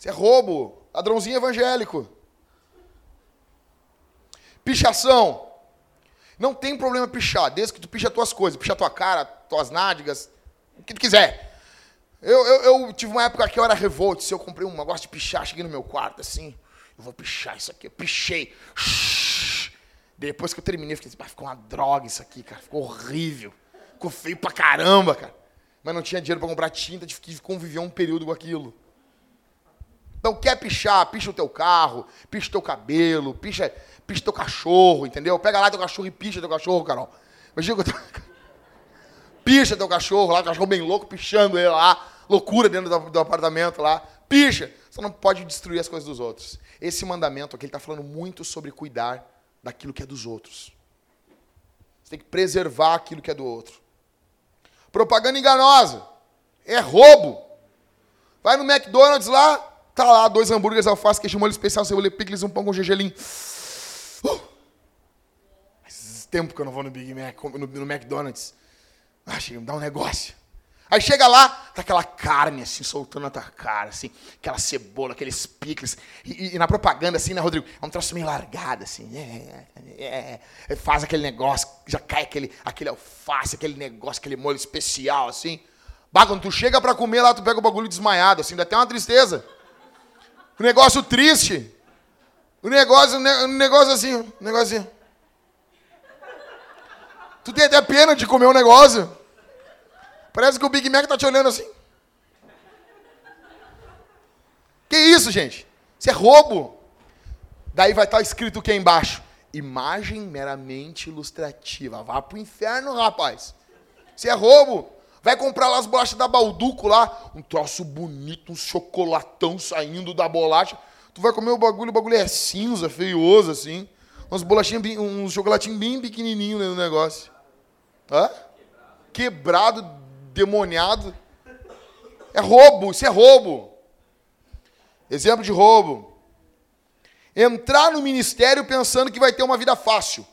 Isso é roubo. Ladrãozinho evangélico. Pichação. Não tem problema pichar, desde que tu picha as tuas coisas, picha tua cara, tuas nádegas, o que tu quiser. Eu, eu, eu, tive uma época que eu era revolt, se eu comprei um negócio de pichar, cheguei no meu quarto assim, eu vou pichar isso aqui, eu pichei. Depois que eu terminei, eu fiquei assim, ficou uma droga isso aqui, cara, ficou horrível. Ficou feio pra caramba, cara. Mas não tinha dinheiro para comprar tinta, tive que conviver um período com aquilo. Então, quer pichar, picha o teu carro, picha o teu cabelo, picha, picha teu cachorro, entendeu? Pega lá teu cachorro e picha teu cachorro, Carol. Imagina que eu tô... Picha teu cachorro lá, cachorro bem louco, pichando ele lá. Loucura dentro do, do apartamento lá. Picha. Você não pode destruir as coisas dos outros. Esse mandamento aqui, ele está falando muito sobre cuidar daquilo que é dos outros. Você tem que preservar aquilo que é do outro. Propaganda enganosa. É roubo. Vai no McDonald's lá, Tá lá, dois hambúrgueres, alface, queijo, molho especial, cebola e picles, um pão com gergelim. Uh! Faz tempo que eu não vou no Big Mac, no, no McDonald's. Ah, chega, me dá um negócio. Aí chega lá, tá aquela carne assim, soltando na tua cara, assim, aquela cebola, aqueles picles. E, e, na propaganda, assim, né, Rodrigo? É um troço meio largado, assim. É, é, é, faz aquele negócio, já cai aquele, aquele alface, aquele negócio, aquele molho especial, assim. Bah, quando tu chega pra comer lá, tu pega o bagulho desmaiado, assim, dá até uma tristeza. Um negócio triste. Um negócio, um negócio assim, um negocinho. Tu tem até pena de comer um negócio. Parece que o Big Mac tá te olhando assim. Que isso, gente? Isso é roubo. Daí vai estar escrito o que embaixo? Imagem meramente ilustrativa. Vá pro inferno, rapaz. Isso é roubo. Vai comprar lá as bolachas da Balduco lá, um troço bonito, um chocolatão saindo da bolacha. Tu vai comer o bagulho, o bagulho é cinza, feioso assim. Umas bolachinhas, um chocolatinho bem pequenininho no negócio. Hã? Quebrado, demoniado. É roubo, isso é roubo. Exemplo de roubo. Entrar no ministério pensando que vai ter uma vida fácil.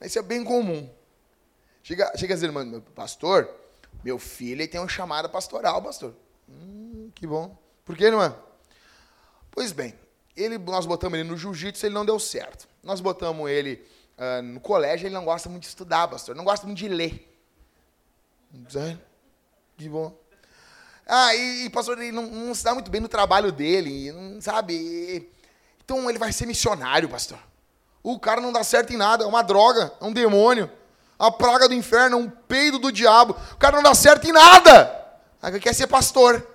Isso é bem comum. Chega, chega as irmãs, pastor, meu filho ele tem uma chamada pastoral, pastor. Hum, que bom. Por que, irmã? Pois bem, ele, nós botamos ele no jiu-jitsu, ele não deu certo. Nós botamos ele uh, no colégio, ele não gosta muito de estudar, pastor. Não gosta muito de ler. Que bom. Ah, e, e pastor, ele não, não se dá muito bem no trabalho dele, não sabe? Então ele vai ser missionário, pastor. O cara não dá certo em nada, é uma droga, é um demônio a praga do inferno, um peido do diabo. O cara não dá certo em nada. Aí quer ser pastor.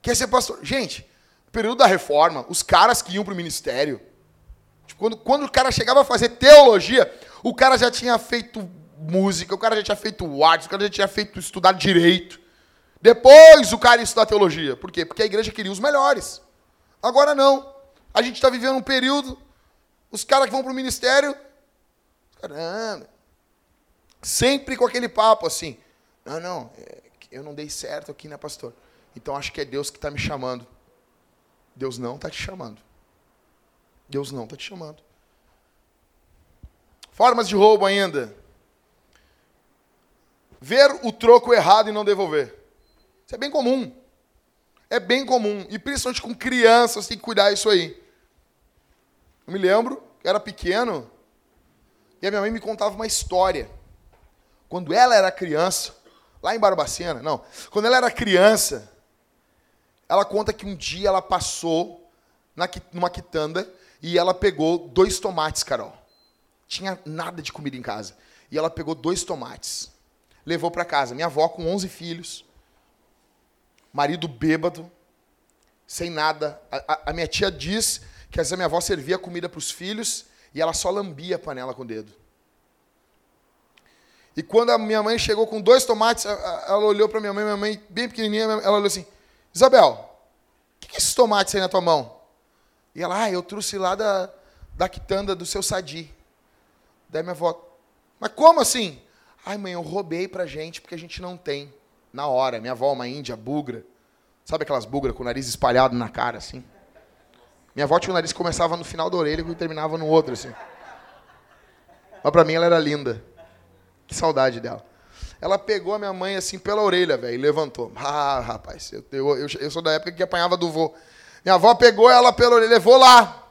Quer ser pastor. Gente, no período da reforma, os caras que iam para o ministério, tipo, quando, quando o cara chegava a fazer teologia, o cara já tinha feito música, o cara já tinha feito arte, o cara já tinha feito estudar direito. Depois o cara ia estudar teologia. Por quê? Porque a igreja queria os melhores. Agora não. A gente está vivendo um período, os caras que vão para o ministério, caramba, Sempre com aquele papo assim: não, não, é, eu não dei certo aqui, né, pastor? Então acho que é Deus que está me chamando. Deus não está te chamando. Deus não está te chamando. Formas de roubo ainda. Ver o troco errado e não devolver. Isso é bem comum. É bem comum. E principalmente com crianças, tem que cuidar disso aí. Eu me lembro, eu era pequeno, e a minha mãe me contava uma história. Quando ela era criança, lá em Barbacena, não, quando ela era criança, ela conta que um dia ela passou na, numa quitanda e ela pegou dois tomates, Carol. Tinha nada de comida em casa. E ela pegou dois tomates. Levou para casa. Minha avó com 11 filhos. Marido bêbado. Sem nada. A, a, a minha tia diz que essa minha avó servia comida para os filhos e ela só lambia a panela com o dedo. E quando a minha mãe chegou com dois tomates, ela olhou para minha mãe, minha mãe bem pequenininha, ela olhou assim: Isabel, o que é esses tomates aí na tua mão? E ela, ah, eu trouxe lá da, da quitanda do seu Sadi. Daí minha avó, mas como assim? Ai, mãe, eu roubei pra gente porque a gente não tem. Na hora, minha avó, uma índia, bugra. Sabe aquelas bugras com o nariz espalhado na cara, assim? Minha avó tinha o nariz que começava no final da orelha e terminava no outro, assim. Mas pra mim ela era linda. Que saudade dela. Ela pegou a minha mãe assim pela orelha, velho, e levantou. Ah, rapaz, eu, eu, eu, eu, sou da época que apanhava do vô. Minha avó pegou ela pela orelha, levou lá.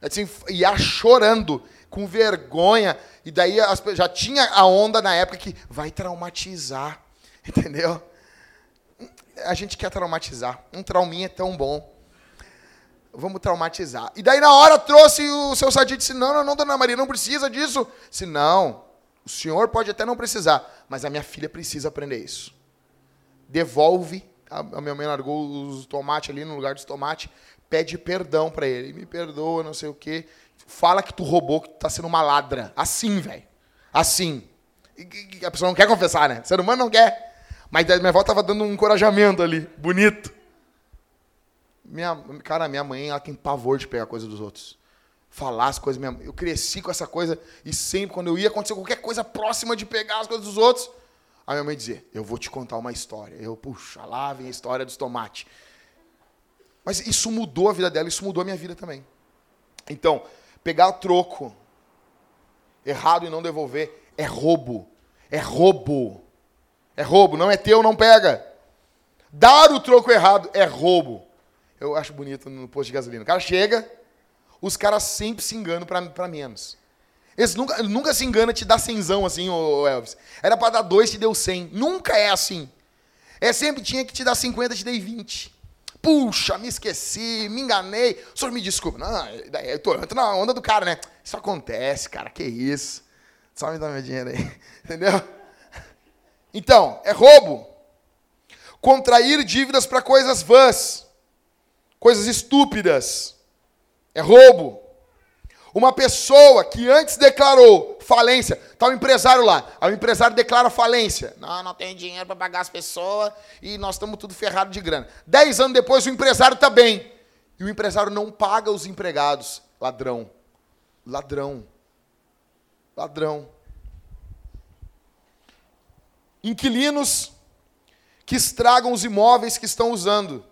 Assim, ia chorando, com vergonha. E daí as, já tinha a onda na época que vai traumatizar. Entendeu? A gente quer traumatizar. Um trauminha é tão bom. Vamos traumatizar. E daí na hora trouxe o seu sadio e disse: Não, não, não, dona Maria, não precisa disso. Se não, o senhor pode até não precisar, mas a minha filha precisa aprender isso. Devolve. A minha mãe largou os tomates ali no lugar dos tomates. Pede perdão para ele. Me perdoa, não sei o quê. Fala que tu roubou, que tu tá sendo uma ladra. Assim, velho. Assim. E, a pessoa não quer confessar, né? O ser humano não quer. Mas minha avó tava dando um encorajamento ali, bonito. Minha, cara, minha mãe, ela tem pavor de pegar coisa dos outros falar as coisas mesmo. Eu cresci com essa coisa e sempre, quando eu ia acontecer qualquer coisa próxima de pegar as coisas dos outros, a minha mãe dizia: Eu vou te contar uma história. Eu, puxa, lá vem a história dos tomates. Mas isso mudou a vida dela, isso mudou a minha vida também. Então, pegar troco errado e não devolver é roubo. É roubo. É roubo. Não é teu, não pega. Dar o troco errado é roubo. Eu acho bonito no posto de gasolina. O cara chega, os caras sempre se enganam para menos. Eles nunca, nunca se engana te dá cenzão assim, ô Elvis. Era para dar dois, te deu cem. Nunca é assim. É sempre tinha que te dar 50, te dei 20. Puxa, me esqueci, me enganei. O senhor me desculpa. Não, eu tô, eu tô na onda do cara, né? Isso acontece, cara, que isso. Só me dá meu dinheiro aí. Entendeu? Então, é roubo. Contrair dívidas para coisas vãs, coisas estúpidas. É roubo. Uma pessoa que antes declarou falência, está o empresário lá, o empresário declara falência. Não, não tem dinheiro para pagar as pessoas e nós estamos tudo ferrado de grana. Dez anos depois o empresário está bem. E o empresário não paga os empregados. Ladrão. Ladrão. Ladrão. Inquilinos que estragam os imóveis que estão usando.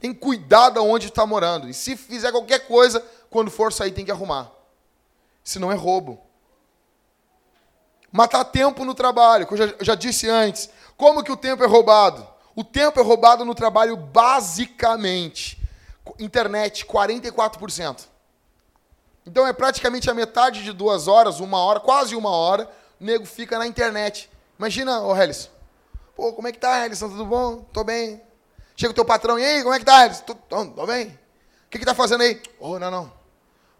Tem cuidado aonde está morando. E se fizer qualquer coisa, quando for sair, tem que arrumar. Senão é roubo. Matar tempo no trabalho, que eu já, eu já disse antes. Como que o tempo é roubado? O tempo é roubado no trabalho basicamente. Internet, 44%. Então é praticamente a metade de duas horas, uma hora, quase uma hora, o nego fica na internet. Imagina, ô Helison. Pô, como é que tá, Helison? Tudo bom? Tô bem. Chega o teu patrão, e aí, como é que tá? Tô, tô, tô bem. O que que tá fazendo aí? Oh, não, não.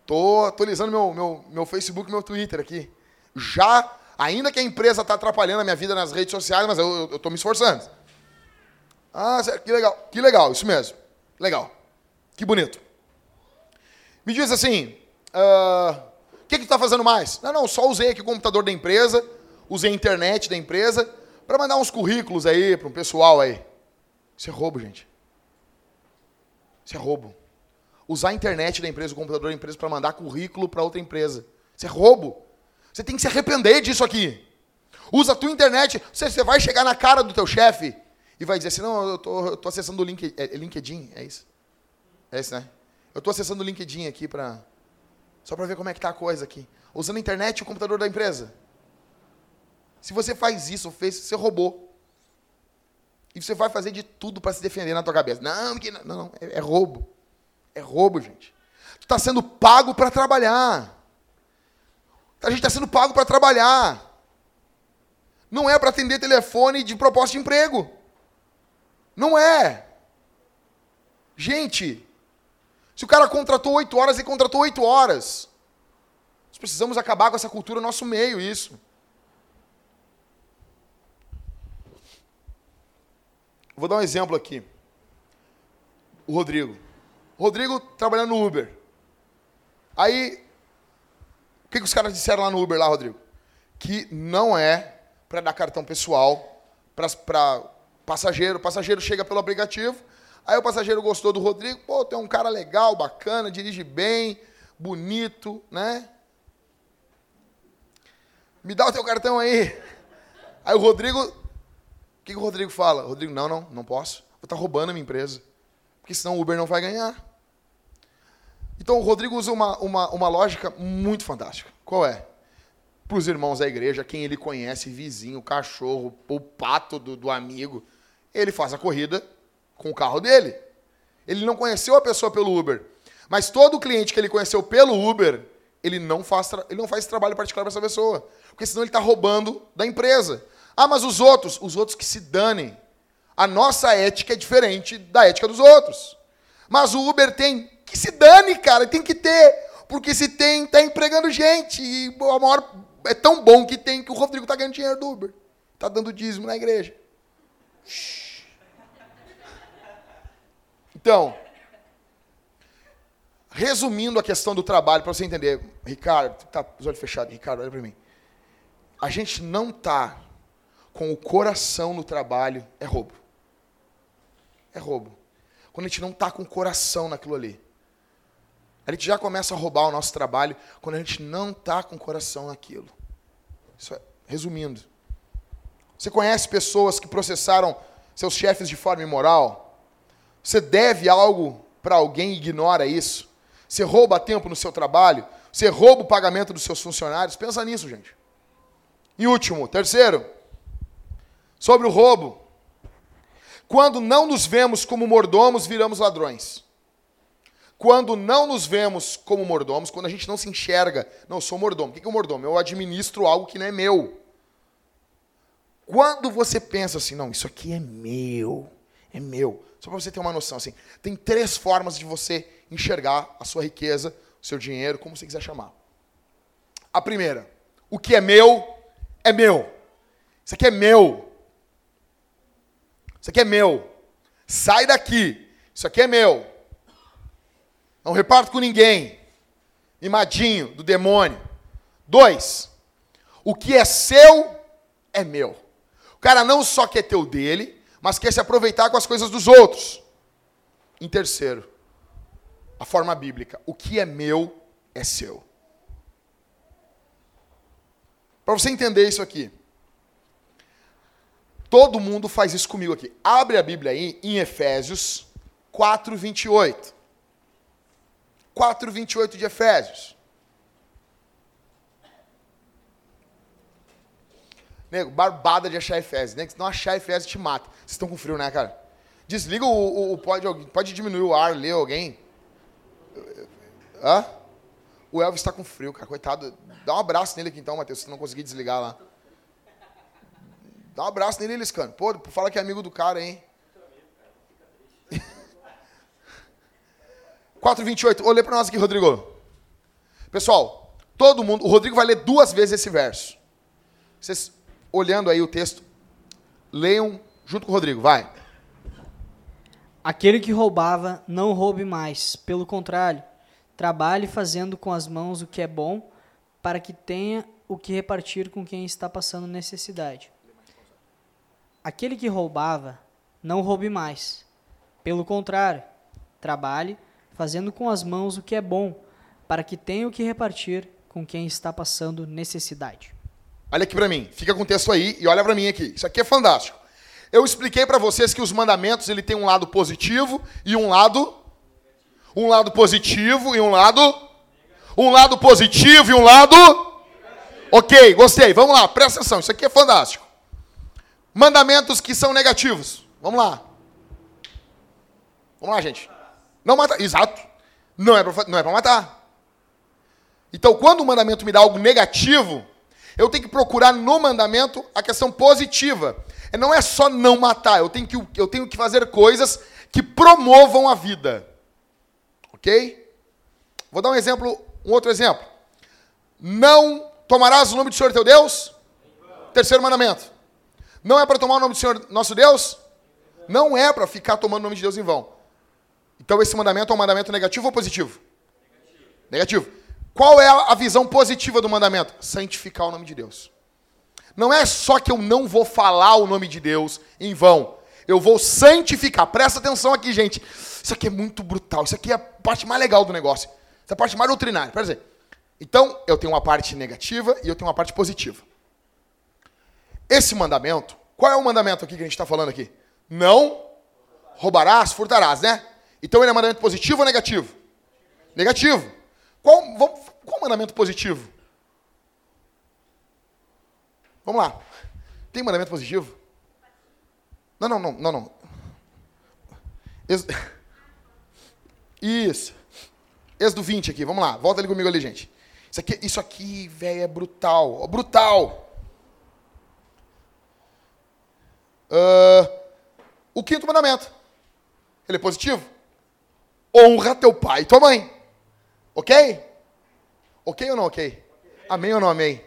Tô atualizando meu, meu, meu Facebook e meu Twitter aqui. Já, ainda que a empresa está atrapalhando a minha vida nas redes sociais, mas eu, eu, tô me esforçando. Ah, que legal. Que legal, isso mesmo. Legal. Que bonito. Me diz assim, uh, o que que tu tá fazendo mais? Não, não, só usei aqui o computador da empresa, usei a internet da empresa, para mandar uns currículos aí para um pessoal aí. Isso é roubo, gente. Isso é roubo. Usar a internet da empresa, o computador da empresa para mandar currículo para outra empresa. Isso é roubo. Você tem que se arrepender disso aqui. Usa a tua internet. Você, você vai chegar na cara do teu chefe e vai dizer assim, não, eu tô, eu tô acessando o link, é, é LinkedIn, é isso? É isso, né? Eu estou acessando o LinkedIn aqui para Só para ver como é que tá a coisa aqui. Usando a internet e o computador da empresa. Se você faz isso, fez, você roubou. E você vai fazer de tudo para se defender na tua cabeça. Não, não, não, é, é roubo. É roubo, gente. Tu está sendo pago para trabalhar. A gente está sendo pago para trabalhar. Não é para atender telefone de proposta de emprego. Não é. Gente, se o cara contratou oito horas, ele contratou oito horas. Nós precisamos acabar com essa cultura no nosso meio, isso. Vou dar um exemplo aqui. O Rodrigo. O Rodrigo trabalhando no Uber. Aí, o que, que os caras disseram lá no Uber, lá, Rodrigo? Que não é para dar cartão pessoal para passageiro. O passageiro chega pelo aplicativo, aí o passageiro gostou do Rodrigo, pô, tem um cara legal, bacana, dirige bem, bonito, né? Me dá o teu cartão aí. Aí o Rodrigo, que, que o Rodrigo fala? Rodrigo, não, não, não posso. Vou estar tá roubando a minha empresa. Porque senão o Uber não vai ganhar. Então o Rodrigo usa uma, uma, uma lógica muito fantástica. Qual é? para os irmãos da igreja, quem ele conhece, vizinho, cachorro, o pato do, do amigo, ele faz a corrida com o carro dele. Ele não conheceu a pessoa pelo Uber. Mas todo cliente que ele conheceu pelo Uber, ele não faz, ele não faz trabalho particular para essa pessoa. Porque senão ele está roubando da empresa. Ah, mas os outros? Os outros que se danem. A nossa ética é diferente da ética dos outros. Mas o Uber tem que se dane, cara, tem que ter. Porque se tem, está empregando gente. E a maior é tão bom que tem que o Rodrigo está ganhando dinheiro do Uber. Está dando dízimo na igreja. Então, resumindo a questão do trabalho, para você entender, Ricardo, tá os olhos fechados, Ricardo, olha para mim. A gente não tá com o coração no trabalho, é roubo. É roubo. Quando a gente não tá com o coração naquilo ali. A gente já começa a roubar o nosso trabalho quando a gente não está com o coração naquilo. Isso é, resumindo. Você conhece pessoas que processaram seus chefes de forma imoral? Você deve algo para alguém e ignora isso? Você rouba tempo no seu trabalho? Você rouba o pagamento dos seus funcionários? Pensa nisso, gente. E último, terceiro, sobre o roubo. Quando não nos vemos como mordomos, viramos ladrões. Quando não nos vemos como mordomos, quando a gente não se enxerga, não, eu sou mordomo. O que é mordomo? Eu administro algo que não é meu. Quando você pensa assim, não, isso aqui é meu, é meu. Só para você ter uma noção, assim, tem três formas de você enxergar a sua riqueza, o seu dinheiro, como você quiser chamar. A primeira, o que é meu, é meu. Isso aqui é meu. Isso aqui é meu. Sai daqui. Isso aqui é meu. Não reparto com ninguém. Mimadinho do demônio. Dois, o que é seu é meu. O cara não só quer ter o dele, mas quer se aproveitar com as coisas dos outros. Em terceiro, a forma bíblica: o que é meu é seu. Para você entender isso aqui, todo mundo faz isso comigo aqui. Abre a Bíblia aí em Efésios 4, 28. 4, 28 de Efésios. Nego, barbada de achar Efésios. Nego, se não achar Efésios, te mata. Vocês estão com frio, né, cara? Desliga o, o, o pode, pode diminuir o ar, lê alguém. Hã? O Elvis está com frio, cara. Coitado. Dá um abraço nele aqui então, Matheus, se não conseguir desligar lá. Dá um abraço nele, Liscano. Pô, fala que é amigo do cara, hein? 4,28. Olha para nós aqui, Rodrigo. Pessoal, todo mundo. O Rodrigo vai ler duas vezes esse verso. Vocês, olhando aí o texto, leiam junto com o Rodrigo, vai. Aquele que roubava, não roube mais. Pelo contrário, trabalhe fazendo com as mãos o que é bom, para que tenha o que repartir com quem está passando necessidade. Aquele que roubava, não roube mais. Pelo contrário, trabalhe fazendo com as mãos o que é bom, para que tenha o que repartir com quem está passando necessidade. Olha aqui para mim, fica com o texto aí e olha para mim aqui. Isso aqui é fantástico. Eu expliquei para vocês que os mandamentos ele tem um lado positivo e um lado um lado positivo e um lado Um lado positivo e um lado. Ok, gostei. Vamos lá, presta atenção. Isso aqui é fantástico. Mandamentos que são negativos. Vamos lá. Vamos lá, gente. Não matar. Exato. Não é para é matar. Então, quando o mandamento me dá algo negativo, eu tenho que procurar no mandamento a questão positiva. Não é só não matar, eu tenho que, eu tenho que fazer coisas que promovam a vida. Ok? Vou dar um exemplo, um outro exemplo. Não tomarás o nome do Senhor teu Deus? Terceiro mandamento. Não é para tomar o nome do Senhor nosso Deus? Não é para ficar tomando o nome de Deus em vão. Então esse mandamento é um mandamento negativo ou positivo? Negativo. negativo. Qual é a visão positiva do mandamento? Santificar o nome de Deus. Não é só que eu não vou falar o nome de Deus em vão. Eu vou santificar. Presta atenção aqui, gente. Isso aqui é muito brutal. Isso aqui é a parte mais legal do negócio. Essa é a parte mais doutrinária. Então eu tenho uma parte negativa e eu tenho uma parte positiva. Esse mandamento, qual é o mandamento aqui que a gente está falando aqui? Não roubarás, furtarás, né? Então ele é mandamento positivo ou negativo? Negativo. Qual, vamos, qual mandamento positivo? Vamos lá. Tem mandamento positivo? Não, não, não, não, não. Isso. Do 20 aqui, vamos lá. Volta ali comigo ali, gente. Isso aqui, isso aqui velho, é brutal. Brutal. Uh, o quinto mandamento. Ele é positivo? Honra teu pai e tua mãe. Ok? Ok ou não ok? Amém ou não amém?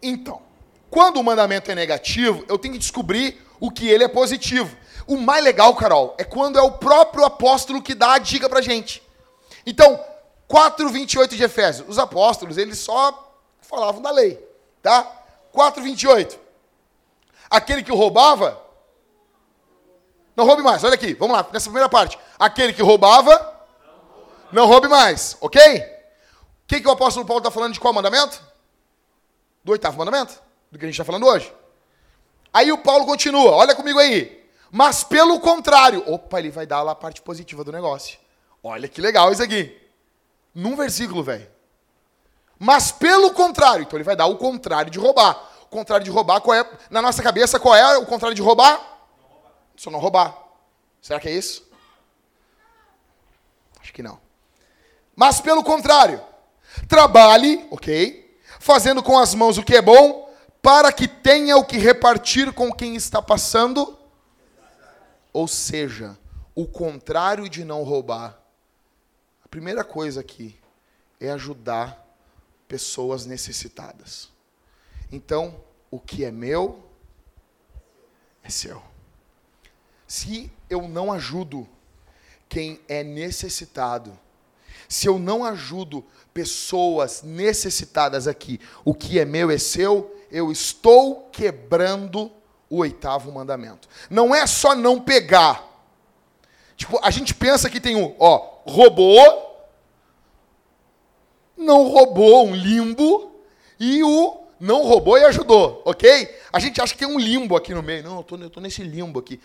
Então, quando o mandamento é negativo, eu tenho que descobrir o que ele é positivo. O mais legal, Carol, é quando é o próprio apóstolo que dá a dica pra gente. Então, 4:28 de Efésios. Os apóstolos, eles só falavam da lei, tá? 4:28. Aquele que roubava não roube mais. Olha aqui, vamos lá, nessa primeira parte. Aquele que roubava não roube mais, ok? O que, que o apóstolo Paulo está falando de qual mandamento? Do oitavo mandamento, do que a gente está falando hoje. Aí o Paulo continua, olha comigo aí. Mas pelo contrário, opa, ele vai dar lá a parte positiva do negócio. Olha que legal isso aqui. Num versículo, velho. Mas pelo contrário, então ele vai dar o contrário de roubar. O contrário de roubar, qual é? Na nossa cabeça, qual é o contrário de roubar? Só não roubar. Será que é isso? Acho que não. Mas pelo contrário, trabalhe, ok? Fazendo com as mãos o que é bom, para que tenha o que repartir com quem está passando. Ou seja, o contrário de não roubar. A primeira coisa aqui é ajudar pessoas necessitadas. Então, o que é meu é seu. Se eu não ajudo quem é necessitado, se eu não ajudo pessoas necessitadas aqui, o que é meu é seu, eu estou quebrando o oitavo mandamento. Não é só não pegar. Tipo, a gente pensa que tem um, ó, roubou, não roubou, um limbo, e o não roubou e ajudou, ok? A gente acha que tem um limbo aqui no meio. Não, eu tô, eu tô nesse limbo aqui.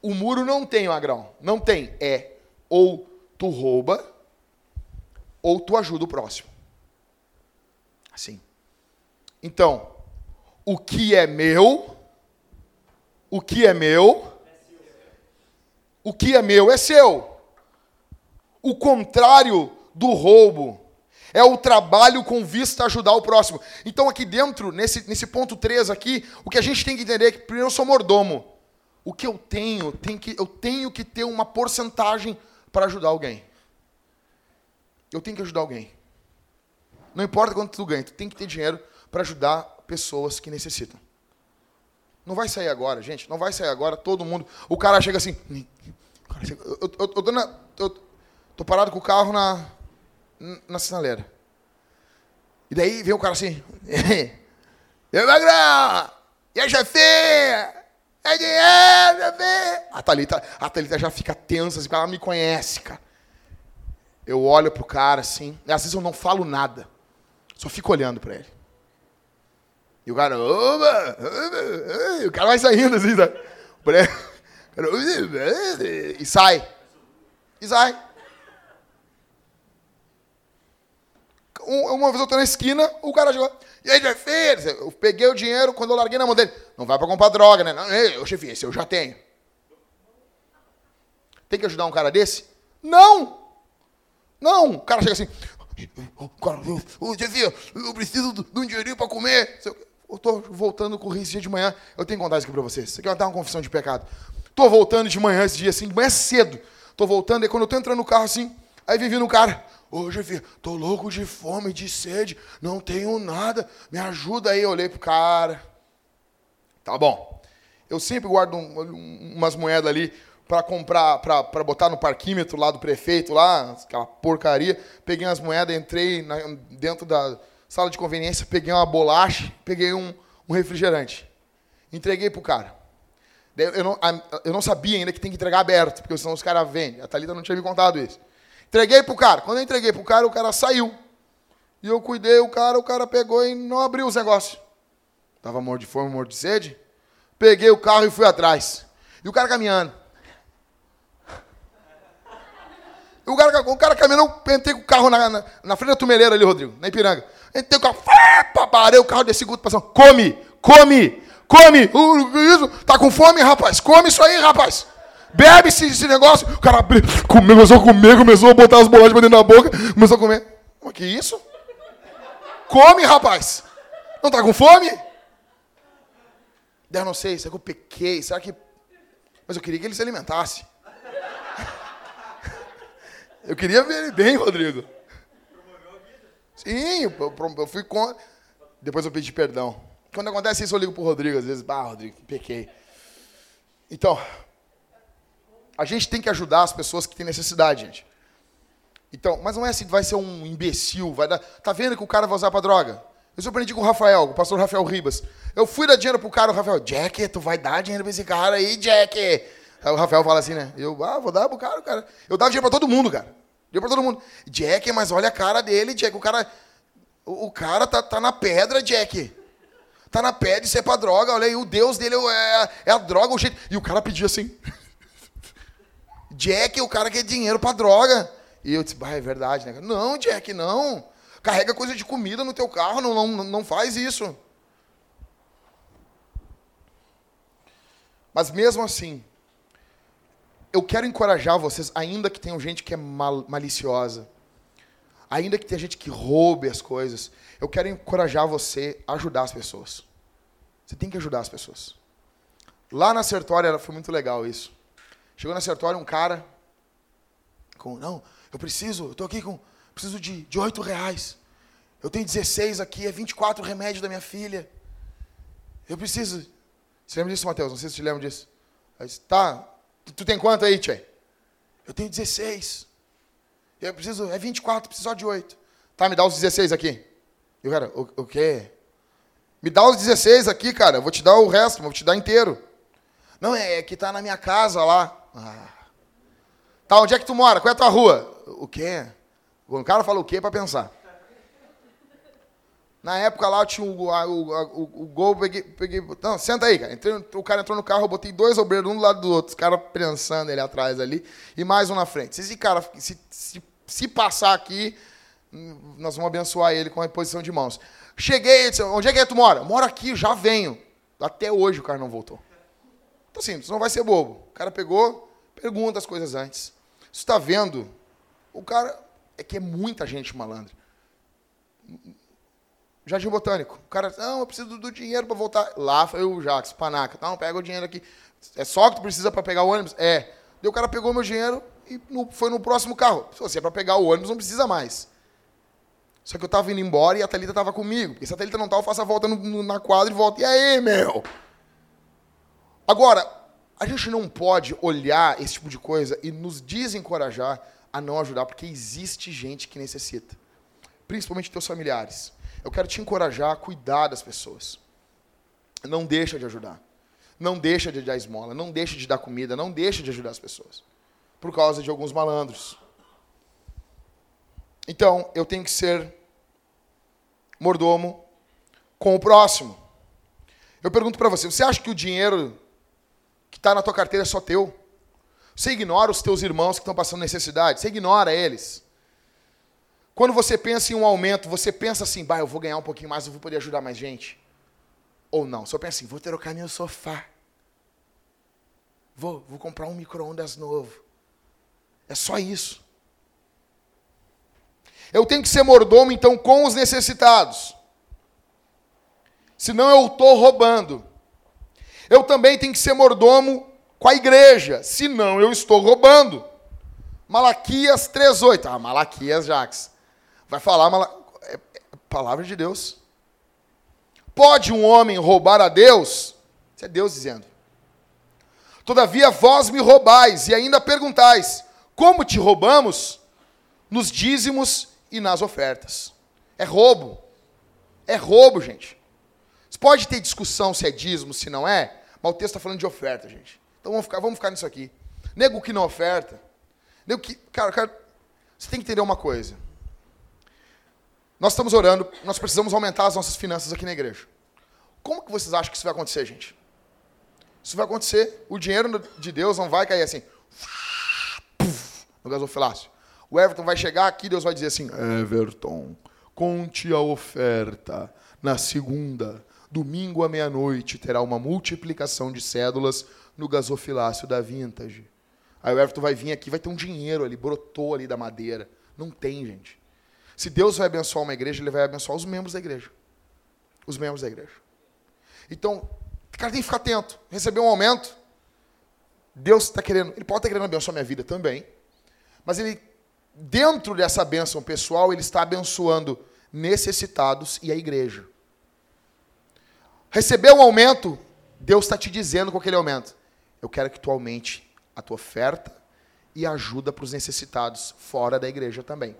O muro não tem, Magrão. Não tem. É ou tu rouba ou tu ajuda o próximo. Assim. Então, o que é meu, o que é meu, o que é meu é seu. O contrário do roubo é o trabalho com vista a ajudar o próximo. Então, aqui dentro, nesse, nesse ponto 3 aqui, o que a gente tem que entender é que, primeiro, eu sou mordomo. O que eu tenho, tem que, eu tenho que ter uma porcentagem para ajudar alguém. Eu tenho que ajudar alguém. Não importa quanto tu ganha, tu tem que ter dinheiro para ajudar pessoas que necessitam. Não vai sair agora, gente. Não vai sair agora. Todo mundo. O cara chega assim. Cara eu, eu, eu, eu, tô parado com o carro na, na sinaleira. E daí vem o cara assim. E magrão! E a chefe? É dinheiro, chefe! A Thalita, a Thalita já fica tensa, assim, ela me conhece, cara. Eu olho pro cara assim, e às vezes eu não falo nada. Só fico olhando para ele. E o cara, oba, oba, o cara vai saindo assim, sabe? E sai. E sai. Uma vez eu tô na esquina, o cara chegou. E aí, chefe? Eu peguei o dinheiro, quando eu larguei na mão dele. Não vai pra comprar droga, né? Não, eu, chefe, esse eu já tenho. Tem que ajudar um cara desse? Não! Não! O cara chega assim. "Ô, Cara, chefe, eu preciso de um dinheirinho pra comer. Eu tô voltando com o esse dia de manhã. Eu tenho que contar isso aqui pra vocês. Isso aqui vai dar uma confissão de pecado. Tô voltando de manhã esse dia assim, de manhã cedo. Tô voltando, e quando eu tô entrando no carro assim, aí vem vindo um cara. Ô, chefe, tô louco de fome, de sede, não tenho nada. Me ajuda aí. Eu olhei pro cara. Tá bom. Eu sempre guardo um- um- umas moedas ali para comprar, para botar no parquímetro lá do prefeito, lá, aquela porcaria. Peguei umas moedas, entrei na- dentro da sala de conveniência, peguei uma bolacha, peguei um, um refrigerante. Entreguei pro cara. Eu não, eu não sabia ainda que tem que entregar aberto, porque senão os caras vendem. A Thalita não tinha me contado isso. Entreguei pro cara. Quando eu entreguei pro cara, o cara saiu. E eu cuidei o cara, o cara pegou e não abriu os negócios. Tava morto de fome, morto de sede. Peguei o carro e fui atrás. E o cara caminhando. O cara, o cara caminhando, eu entrei com o carro na, na, na frente da tumeleira ali, Rodrigo, na Ipiranga. Entrei com o carro, parei o carro, desci com passando. Come, come, come. Uh, isso? Tá com fome, rapaz? Come isso aí, rapaz. Bebe esse, esse negócio. O cara abriu, comeu, começou a comer, começou a botar as bolachas pra dentro da boca, começou a comer. Mas que isso? Come, rapaz. Não tá com fome? Eu não sei, será que eu pequei? Será que. Mas eu queria que ele se alimentasse. Eu queria ver ele bem, Rodrigo. Sim, eu, eu- fui com. Depois eu pedi perdão. Quando acontece isso, eu ligo pro Rodrigo, às vezes, bah, Rodrigo, pequei. Então, a gente tem que ajudar as pessoas que têm necessidade, gente. Então, mas não é assim vai ser um imbecil, vai dar. Tá vendo que o cara vai usar pra droga? Eu surpreendi com o Rafael, com o pastor Rafael Ribas. Eu fui dar dinheiro pro cara, o Rafael, Jack, tu vai dar dinheiro pra esse cara aí, Jack. Aí o Rafael fala assim, né? Eu, ah, vou dar pro cara, cara. Eu dava dinheiro pra todo mundo, cara. Dinheiro pra todo mundo. Jack, mas olha a cara dele, Jack. O cara. O cara tá, tá na pedra, Jack. Tá na pedra, isso é pra droga. Olha aí, o Deus dele é, é a droga, o jeito. E o cara pedia assim. Jack, o cara quer dinheiro pra droga. E eu disse, bah, é verdade, né? Não, Jack, não. Carrega coisa de comida no teu carro, não, não, não faz isso. Mas mesmo assim, eu quero encorajar vocês, ainda que tenham gente que é mal- maliciosa, ainda que tenha gente que roube as coisas, eu quero encorajar você a ajudar as pessoas. Você tem que ajudar as pessoas. Lá na Sertória foi muito legal isso. Chegou na Sertória um cara com, não, eu preciso, eu tô aqui com, preciso de, de 8 reais. Eu tenho 16 aqui, é 24 remédio da minha filha. Eu preciso. Você lembra disso, Matheus? Não sei se você lembra disso. Disse, tá, tu, tu tem quanto aí, Tchê? Eu tenho 16. Eu preciso, é 24, preciso só de 8. Tá, me dá os 16 aqui. E o cara, o, o quê? Me dá os 16 aqui, cara, eu vou te dar o resto, vou te dar inteiro. Não, é, é que tá na minha casa lá. Ah. Tá, onde é que tu mora? Qual é a tua rua? O quê? O cara fala o quê para pensar. Na época lá eu tinha o, o, o, o gol, peguei, peguei. Não, senta aí, cara. Entrei, o cara entrou no carro, eu botei dois obreiros um do lado do outro, os caras prensando ele atrás ali, e mais um na frente. Se esse cara, se, se, se passar aqui, nós vamos abençoar ele com a posição de mãos. Cheguei, disse, onde é que é tu mora? Moro aqui, já venho. Até hoje o cara não voltou. Então assim, você não vai ser bobo. O cara pegou, pergunta as coisas antes. Você está vendo? O cara. É que é muita gente malandra. Jardim Botânico. O cara, não, eu preciso do dinheiro para voltar. Lá foi o Jax, Panaca. Não, pega o dinheiro aqui. É só que tu precisa para pegar o ônibus? É. Daí o cara pegou meu dinheiro e no- foi no próximo carro. Se você é para pegar o ônibus, não precisa mais. Só que eu tava indo embora e a Thalita tava comigo. Porque se a Thalita não tá, eu faço a volta no- no- na quadra e volto. E aí, meu? Agora, a gente não pode olhar esse tipo de coisa e nos desencorajar a não ajudar, porque existe gente que necessita. Principalmente teus familiares. Eu quero te encorajar a cuidar das pessoas. Não deixa de ajudar. Não deixa de dar esmola. Não deixa de dar comida. Não deixa de ajudar as pessoas. Por causa de alguns malandros. Então, eu tenho que ser mordomo com o próximo. Eu pergunto para você, você acha que o dinheiro está na tua carteira é só teu? Você ignora os teus irmãos que estão passando necessidade? Você ignora eles? Quando você pensa em um aumento, você pensa assim, bah, eu vou ganhar um pouquinho mais, eu vou poder ajudar mais gente? Ou não? Só pensa assim, vou trocar meu sofá. Vou, vou comprar um micro-ondas novo. É só isso. Eu tenho que ser mordomo, então, com os necessitados. Senão eu estou roubando. Eu também tenho que ser mordomo com a igreja, senão eu estou roubando. Malaquias 3,8. Ah, Malaquias, Jax. Vai falar, Mala... é, é palavra de Deus. Pode um homem roubar a Deus? Isso é Deus dizendo. Todavia vós me roubais e ainda perguntais: como te roubamos? Nos dízimos e nas ofertas. É roubo. É roubo, gente. Você pode ter discussão se é dízimo, se não é, mas o texto está falando de oferta, gente. Então vamos ficar, vamos ficar nisso aqui. Nego que não oferta. Nego que. Cara, cara, você tem que entender uma coisa. Nós estamos orando, nós precisamos aumentar as nossas finanças aqui na igreja. Como que vocês acham que isso vai acontecer, gente? Isso vai acontecer. O dinheiro de Deus não vai cair assim no gasofilácio. O Everton vai chegar aqui, Deus vai dizer assim: Everton, conte a oferta. Na segunda, domingo à meia-noite, terá uma multiplicação de cédulas no gasofilácio da Vintage. Aí o Everton vai vir aqui, vai ter um dinheiro ali, brotou ali da madeira. Não tem, gente. Se Deus vai abençoar uma igreja, Ele vai abençoar os membros da igreja. Os membros da igreja. Então, o cara tem que ficar atento. Receber um aumento, Deus está querendo, Ele pode estar querendo abençoar minha vida também, mas Ele, dentro dessa bênção pessoal, Ele está abençoando necessitados e a igreja. Receber um aumento, Deus está te dizendo com aquele aumento. Eu quero que tu aumente a tua oferta e ajuda para os necessitados fora da igreja também.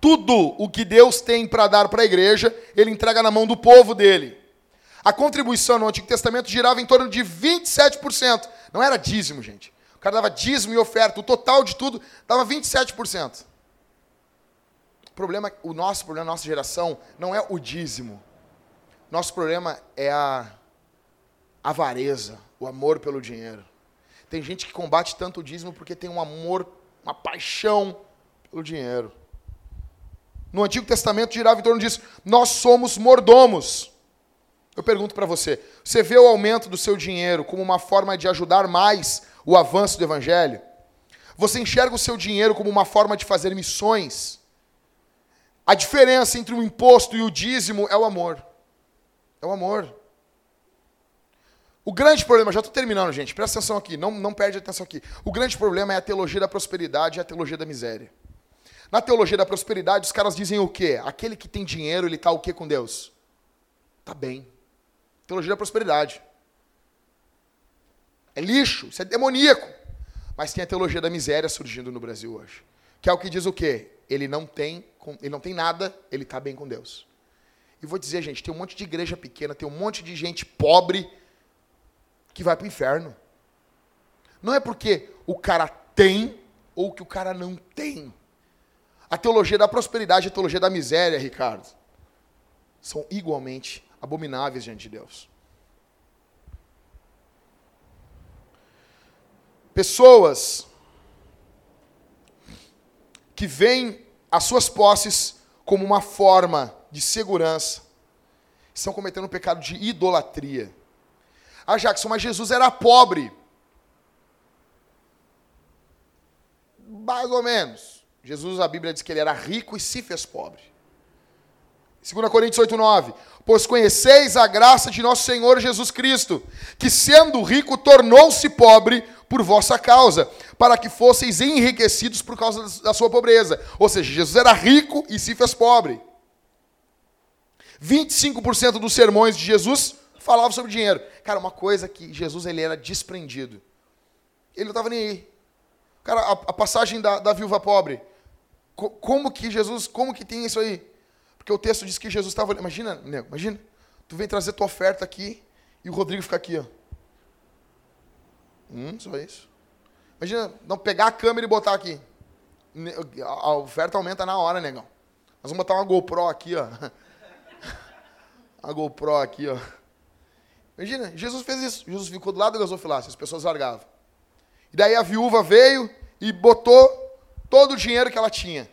Tudo o que Deus tem para dar para a igreja, ele entrega na mão do povo dele. A contribuição no Antigo Testamento girava em torno de 27%. Não era dízimo, gente. O cara dava dízimo e oferta. O total de tudo dava 27%. Problema, o nosso problema, a nossa geração, não é o dízimo. Nosso problema é a avareza, o amor pelo dinheiro. Tem gente que combate tanto o dízimo porque tem um amor, uma paixão pelo dinheiro no Antigo Testamento girava em torno disso. Nós somos mordomos. Eu pergunto para você: você vê o aumento do seu dinheiro como uma forma de ajudar mais o avanço do Evangelho? Você enxerga o seu dinheiro como uma forma de fazer missões? A diferença entre o imposto e o dízimo é o amor. É o amor. O grande problema, já estou terminando, gente, presta atenção aqui, não, não perde atenção aqui. O grande problema é a teologia da prosperidade e a teologia da miséria. Na teologia da prosperidade, os caras dizem o quê? Aquele que tem dinheiro, ele está o quê com Deus? Está bem. Teologia da prosperidade. É lixo, isso é demoníaco. Mas tem a teologia da miséria surgindo no Brasil hoje. Que é o que diz o quê? Ele não tem, ele não tem nada, ele está bem com Deus. E vou dizer, gente, tem um monte de igreja pequena, tem um monte de gente pobre que vai para o inferno. Não é porque o cara tem ou que o cara não tem. A teologia da prosperidade e a teologia da miséria, Ricardo, são igualmente abomináveis diante de Deus. Pessoas que veem as suas posses como uma forma de segurança estão cometendo um pecado de idolatria. Ah, Jackson, mas Jesus era pobre. Mais ou menos. Jesus, a Bíblia diz que ele era rico e se fez pobre. 2 Coríntios 8, 9. Pois conheceis a graça de nosso Senhor Jesus Cristo, que sendo rico tornou-se pobre por vossa causa, para que fosseis enriquecidos por causa da sua pobreza. Ou seja, Jesus era rico e se fez pobre. 25% dos sermões de Jesus falavam sobre dinheiro. Cara, uma coisa que Jesus ele era desprendido. Ele não estava nem aí. Cara, a, a passagem da, da viúva pobre. Como que Jesus, como que tem isso aí? Porque o texto diz que Jesus estava. Imagina, nego, imagina. Tu vem trazer tua oferta aqui e o Rodrigo fica aqui, ó. Hum, só isso. Imagina, não pegar a câmera e botar aqui. A oferta aumenta na hora, negão. Nós vamos botar uma GoPro aqui, ó. A GoPro aqui, ó. Imagina, Jesus fez isso. Jesus ficou do lado do gasofilácio, as pessoas largavam. E daí a viúva veio e botou todo o dinheiro que ela tinha.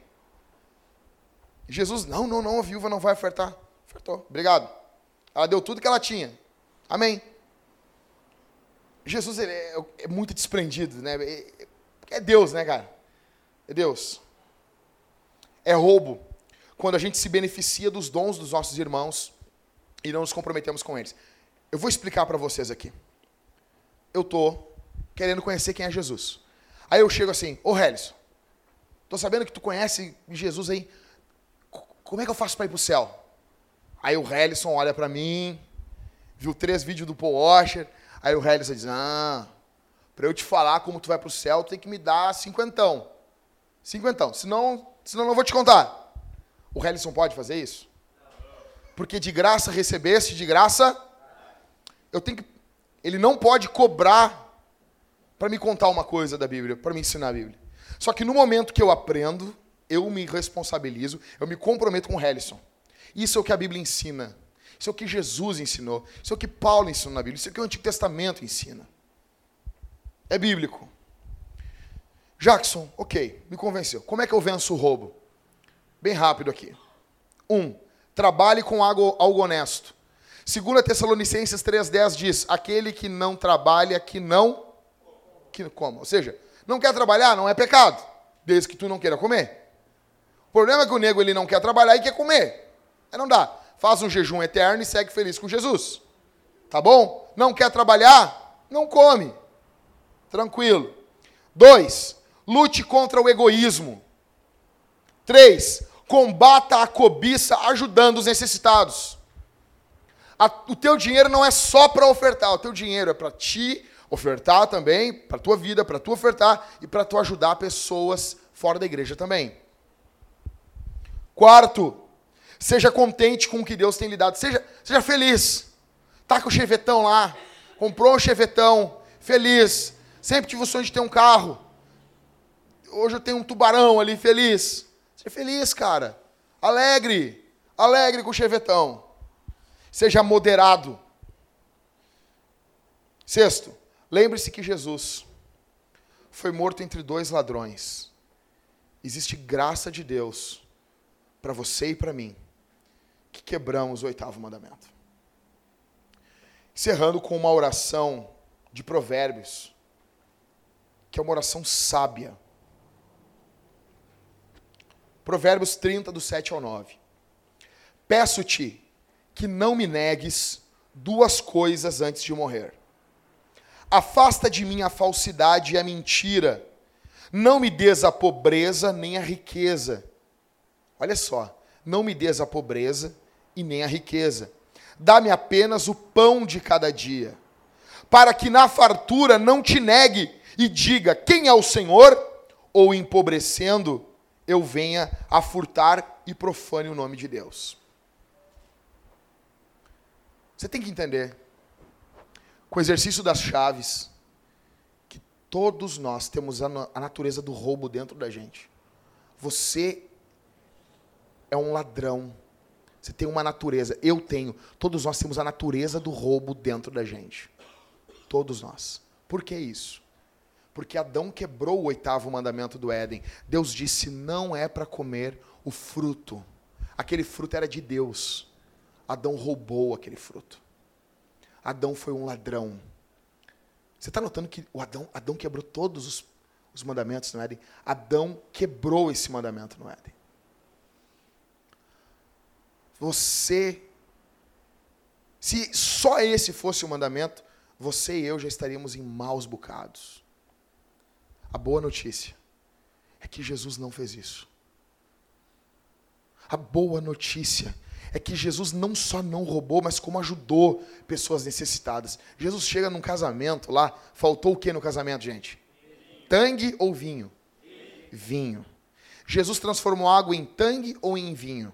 Jesus, não, não, não, a viúva não vai ofertar. Ofertou, obrigado. Ela deu tudo que ela tinha. Amém. Jesus ele é, é muito desprendido, né? É, é Deus, né, cara? É Deus. É roubo quando a gente se beneficia dos dons dos nossos irmãos e não nos comprometemos com eles. Eu vou explicar para vocês aqui. Eu tô querendo conhecer quem é Jesus. Aí eu chego assim, ô Helison, tô sabendo que tu conhece Jesus aí. Como é que eu faço para ir pro céu? Aí o Helison olha para mim, viu três vídeos do Paul Washer, aí o Helison diz, ah, para eu te falar como tu vai pro céu, tu tem que me dar cinquentão. Cinquentão, senão, senão não vou te contar. O Helison pode fazer isso? Porque de graça recebeste, de graça eu tenho que ele não pode cobrar para me contar uma coisa da Bíblia, para me ensinar a Bíblia. Só que no momento que eu aprendo, eu me responsabilizo, eu me comprometo com o Helison. Isso é o que a Bíblia ensina. Isso é o que Jesus ensinou. Isso é o que Paulo ensinou na Bíblia. Isso é o que o Antigo Testamento ensina. É bíblico. Jackson, ok, me convenceu. Como é que eu venço o roubo? Bem rápido aqui. Um, trabalhe com algo, algo honesto. 2 Tessalonicenses 3,10 diz: aquele que não trabalha, que não que coma. Ou seja, não quer trabalhar, não é pecado, desde que tu não queira comer. O problema é que o nego ele não quer trabalhar e quer comer. Aí não dá. Faz um jejum eterno e segue feliz com Jesus. Tá bom? Não quer trabalhar? Não come. Tranquilo. Dois, lute contra o egoísmo. Três, combata a cobiça ajudando os necessitados. A, o teu dinheiro não é só para ofertar, o teu dinheiro é para ti ofertar também, para tua vida, para tu ofertar e para tu ajudar pessoas fora da igreja também. Quarto, seja contente com o que Deus tem lhe dado, seja, seja feliz. Tá com o chevetão lá, comprou um chevetão, feliz. Sempre tive o sonho de ter um carro. Hoje eu tenho um tubarão ali, feliz. Seja feliz, cara. Alegre. Alegre com o chevetão. Seja moderado. Sexto, lembre-se que Jesus foi morto entre dois ladrões. Existe graça de Deus para você e para mim, que quebramos o oitavo mandamento. Encerrando com uma oração de Provérbios, que é uma oração sábia. Provérbios 30, do 7 ao 9. Peço-te que não me negues duas coisas antes de morrer. Afasta de mim a falsidade e a mentira. Não me des a pobreza nem a riqueza. Olha só, não me des a pobreza e nem a riqueza. Dá-me apenas o pão de cada dia, para que na fartura não te negue e diga quem é o Senhor, ou empobrecendo eu venha a furtar e profane o nome de Deus. Você tem que entender, com o exercício das chaves, que todos nós temos a, natureza do roubo dentro da gente. Você é um ladrão. Você tem uma natureza. Eu tenho. Todos nós temos a natureza do roubo dentro da gente. Todos nós. Por que isso? Porque Adão quebrou o oitavo mandamento do Éden. Deus disse: não é para comer o fruto. Aquele fruto era de Deus. Adão roubou aquele fruto. Adão foi um ladrão. Você está notando que o Adão, Adão quebrou todos os, os mandamentos no Éden? Adão quebrou esse mandamento no Éden. Você, se só esse fosse o mandamento, você e eu já estaríamos em maus bocados. A boa notícia é que Jesus não fez isso. A boa notícia é que Jesus não só não roubou, mas como ajudou pessoas necessitadas. Jesus chega num casamento lá, faltou o que no casamento, gente? Tangue ou vinho? Vinho. Jesus transformou água em tangue ou em vinho?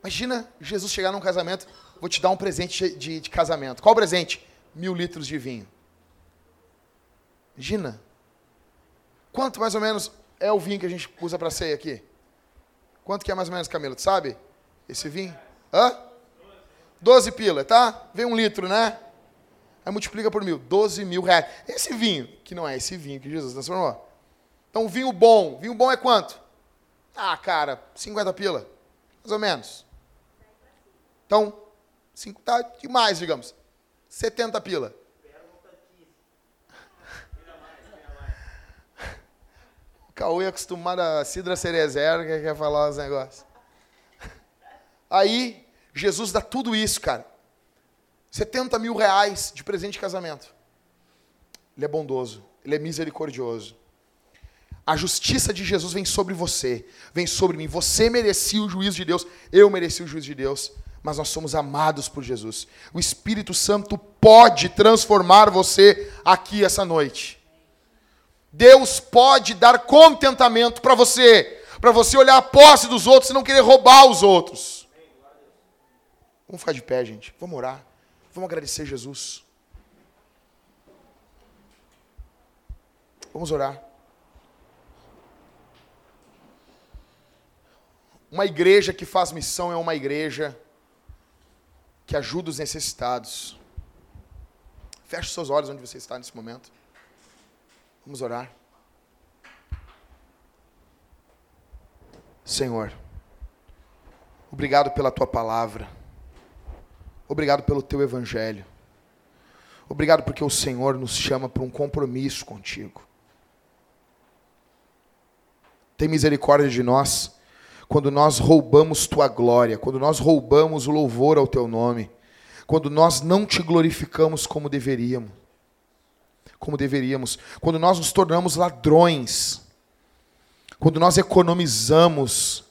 Imagina Jesus chegar num casamento, vou te dar um presente de, de casamento. Qual presente? Mil litros de vinho. Imagina. Quanto mais ou menos é o vinho que a gente usa para ceia aqui? Quanto que é mais ou menos, Camila? Tu sabe? Esse vinho? Hã? 12 pila, tá? Vem um litro, né? Aí multiplica por mil, 12 mil reais. Esse vinho, que não é esse vinho que Jesus transformou. Então, vinho bom. Vinho bom é quanto? Ah, cara, 50 pila. Mais ou menos. Então, cinco, tá demais, digamos. 70 pila. O Cauê é acostumado a Cidra Cerezer, que quer falar os negócios. Aí, Jesus dá tudo isso, cara. 70 mil reais de presente de casamento. Ele é bondoso, ele é misericordioso. A justiça de Jesus vem sobre você, vem sobre mim. Você merecia o juízo de Deus, eu mereci o juízo de Deus, mas nós somos amados por Jesus. O Espírito Santo pode transformar você aqui essa noite. Deus pode dar contentamento para você, para você olhar a posse dos outros e não querer roubar os outros. Vamos ficar de pé, gente. Vamos orar. Vamos agradecer Jesus. Vamos orar. Uma igreja que faz missão é uma igreja que ajuda os necessitados. Feche seus olhos onde você está nesse momento. Vamos orar. Senhor, obrigado pela tua palavra. Obrigado pelo teu evangelho. Obrigado porque o Senhor nos chama para um compromisso contigo. Tem misericórdia de nós quando nós roubamos tua glória, quando nós roubamos o louvor ao teu nome, quando nós não te glorificamos como deveríamos. Como deveríamos, quando nós nos tornamos ladrões, quando nós economizamos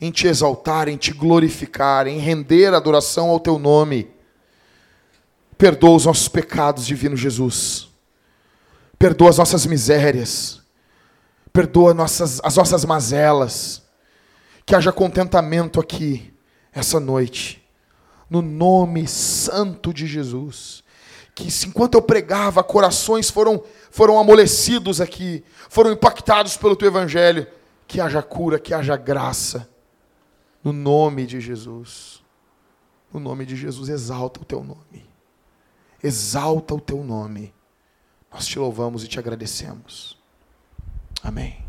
em te exaltar, em te glorificar, em render adoração ao teu nome. Perdoa os nossos pecados, divino Jesus. Perdoa as nossas misérias. Perdoa nossas, as nossas mazelas. Que haja contentamento aqui, essa noite. No nome santo de Jesus. Que enquanto eu pregava, corações foram, foram amolecidos aqui, foram impactados pelo teu evangelho. Que haja cura, que haja graça no nome de Jesus. No nome de Jesus, exalta o teu nome. Exalta o teu nome. Nós te louvamos e te agradecemos. Amém.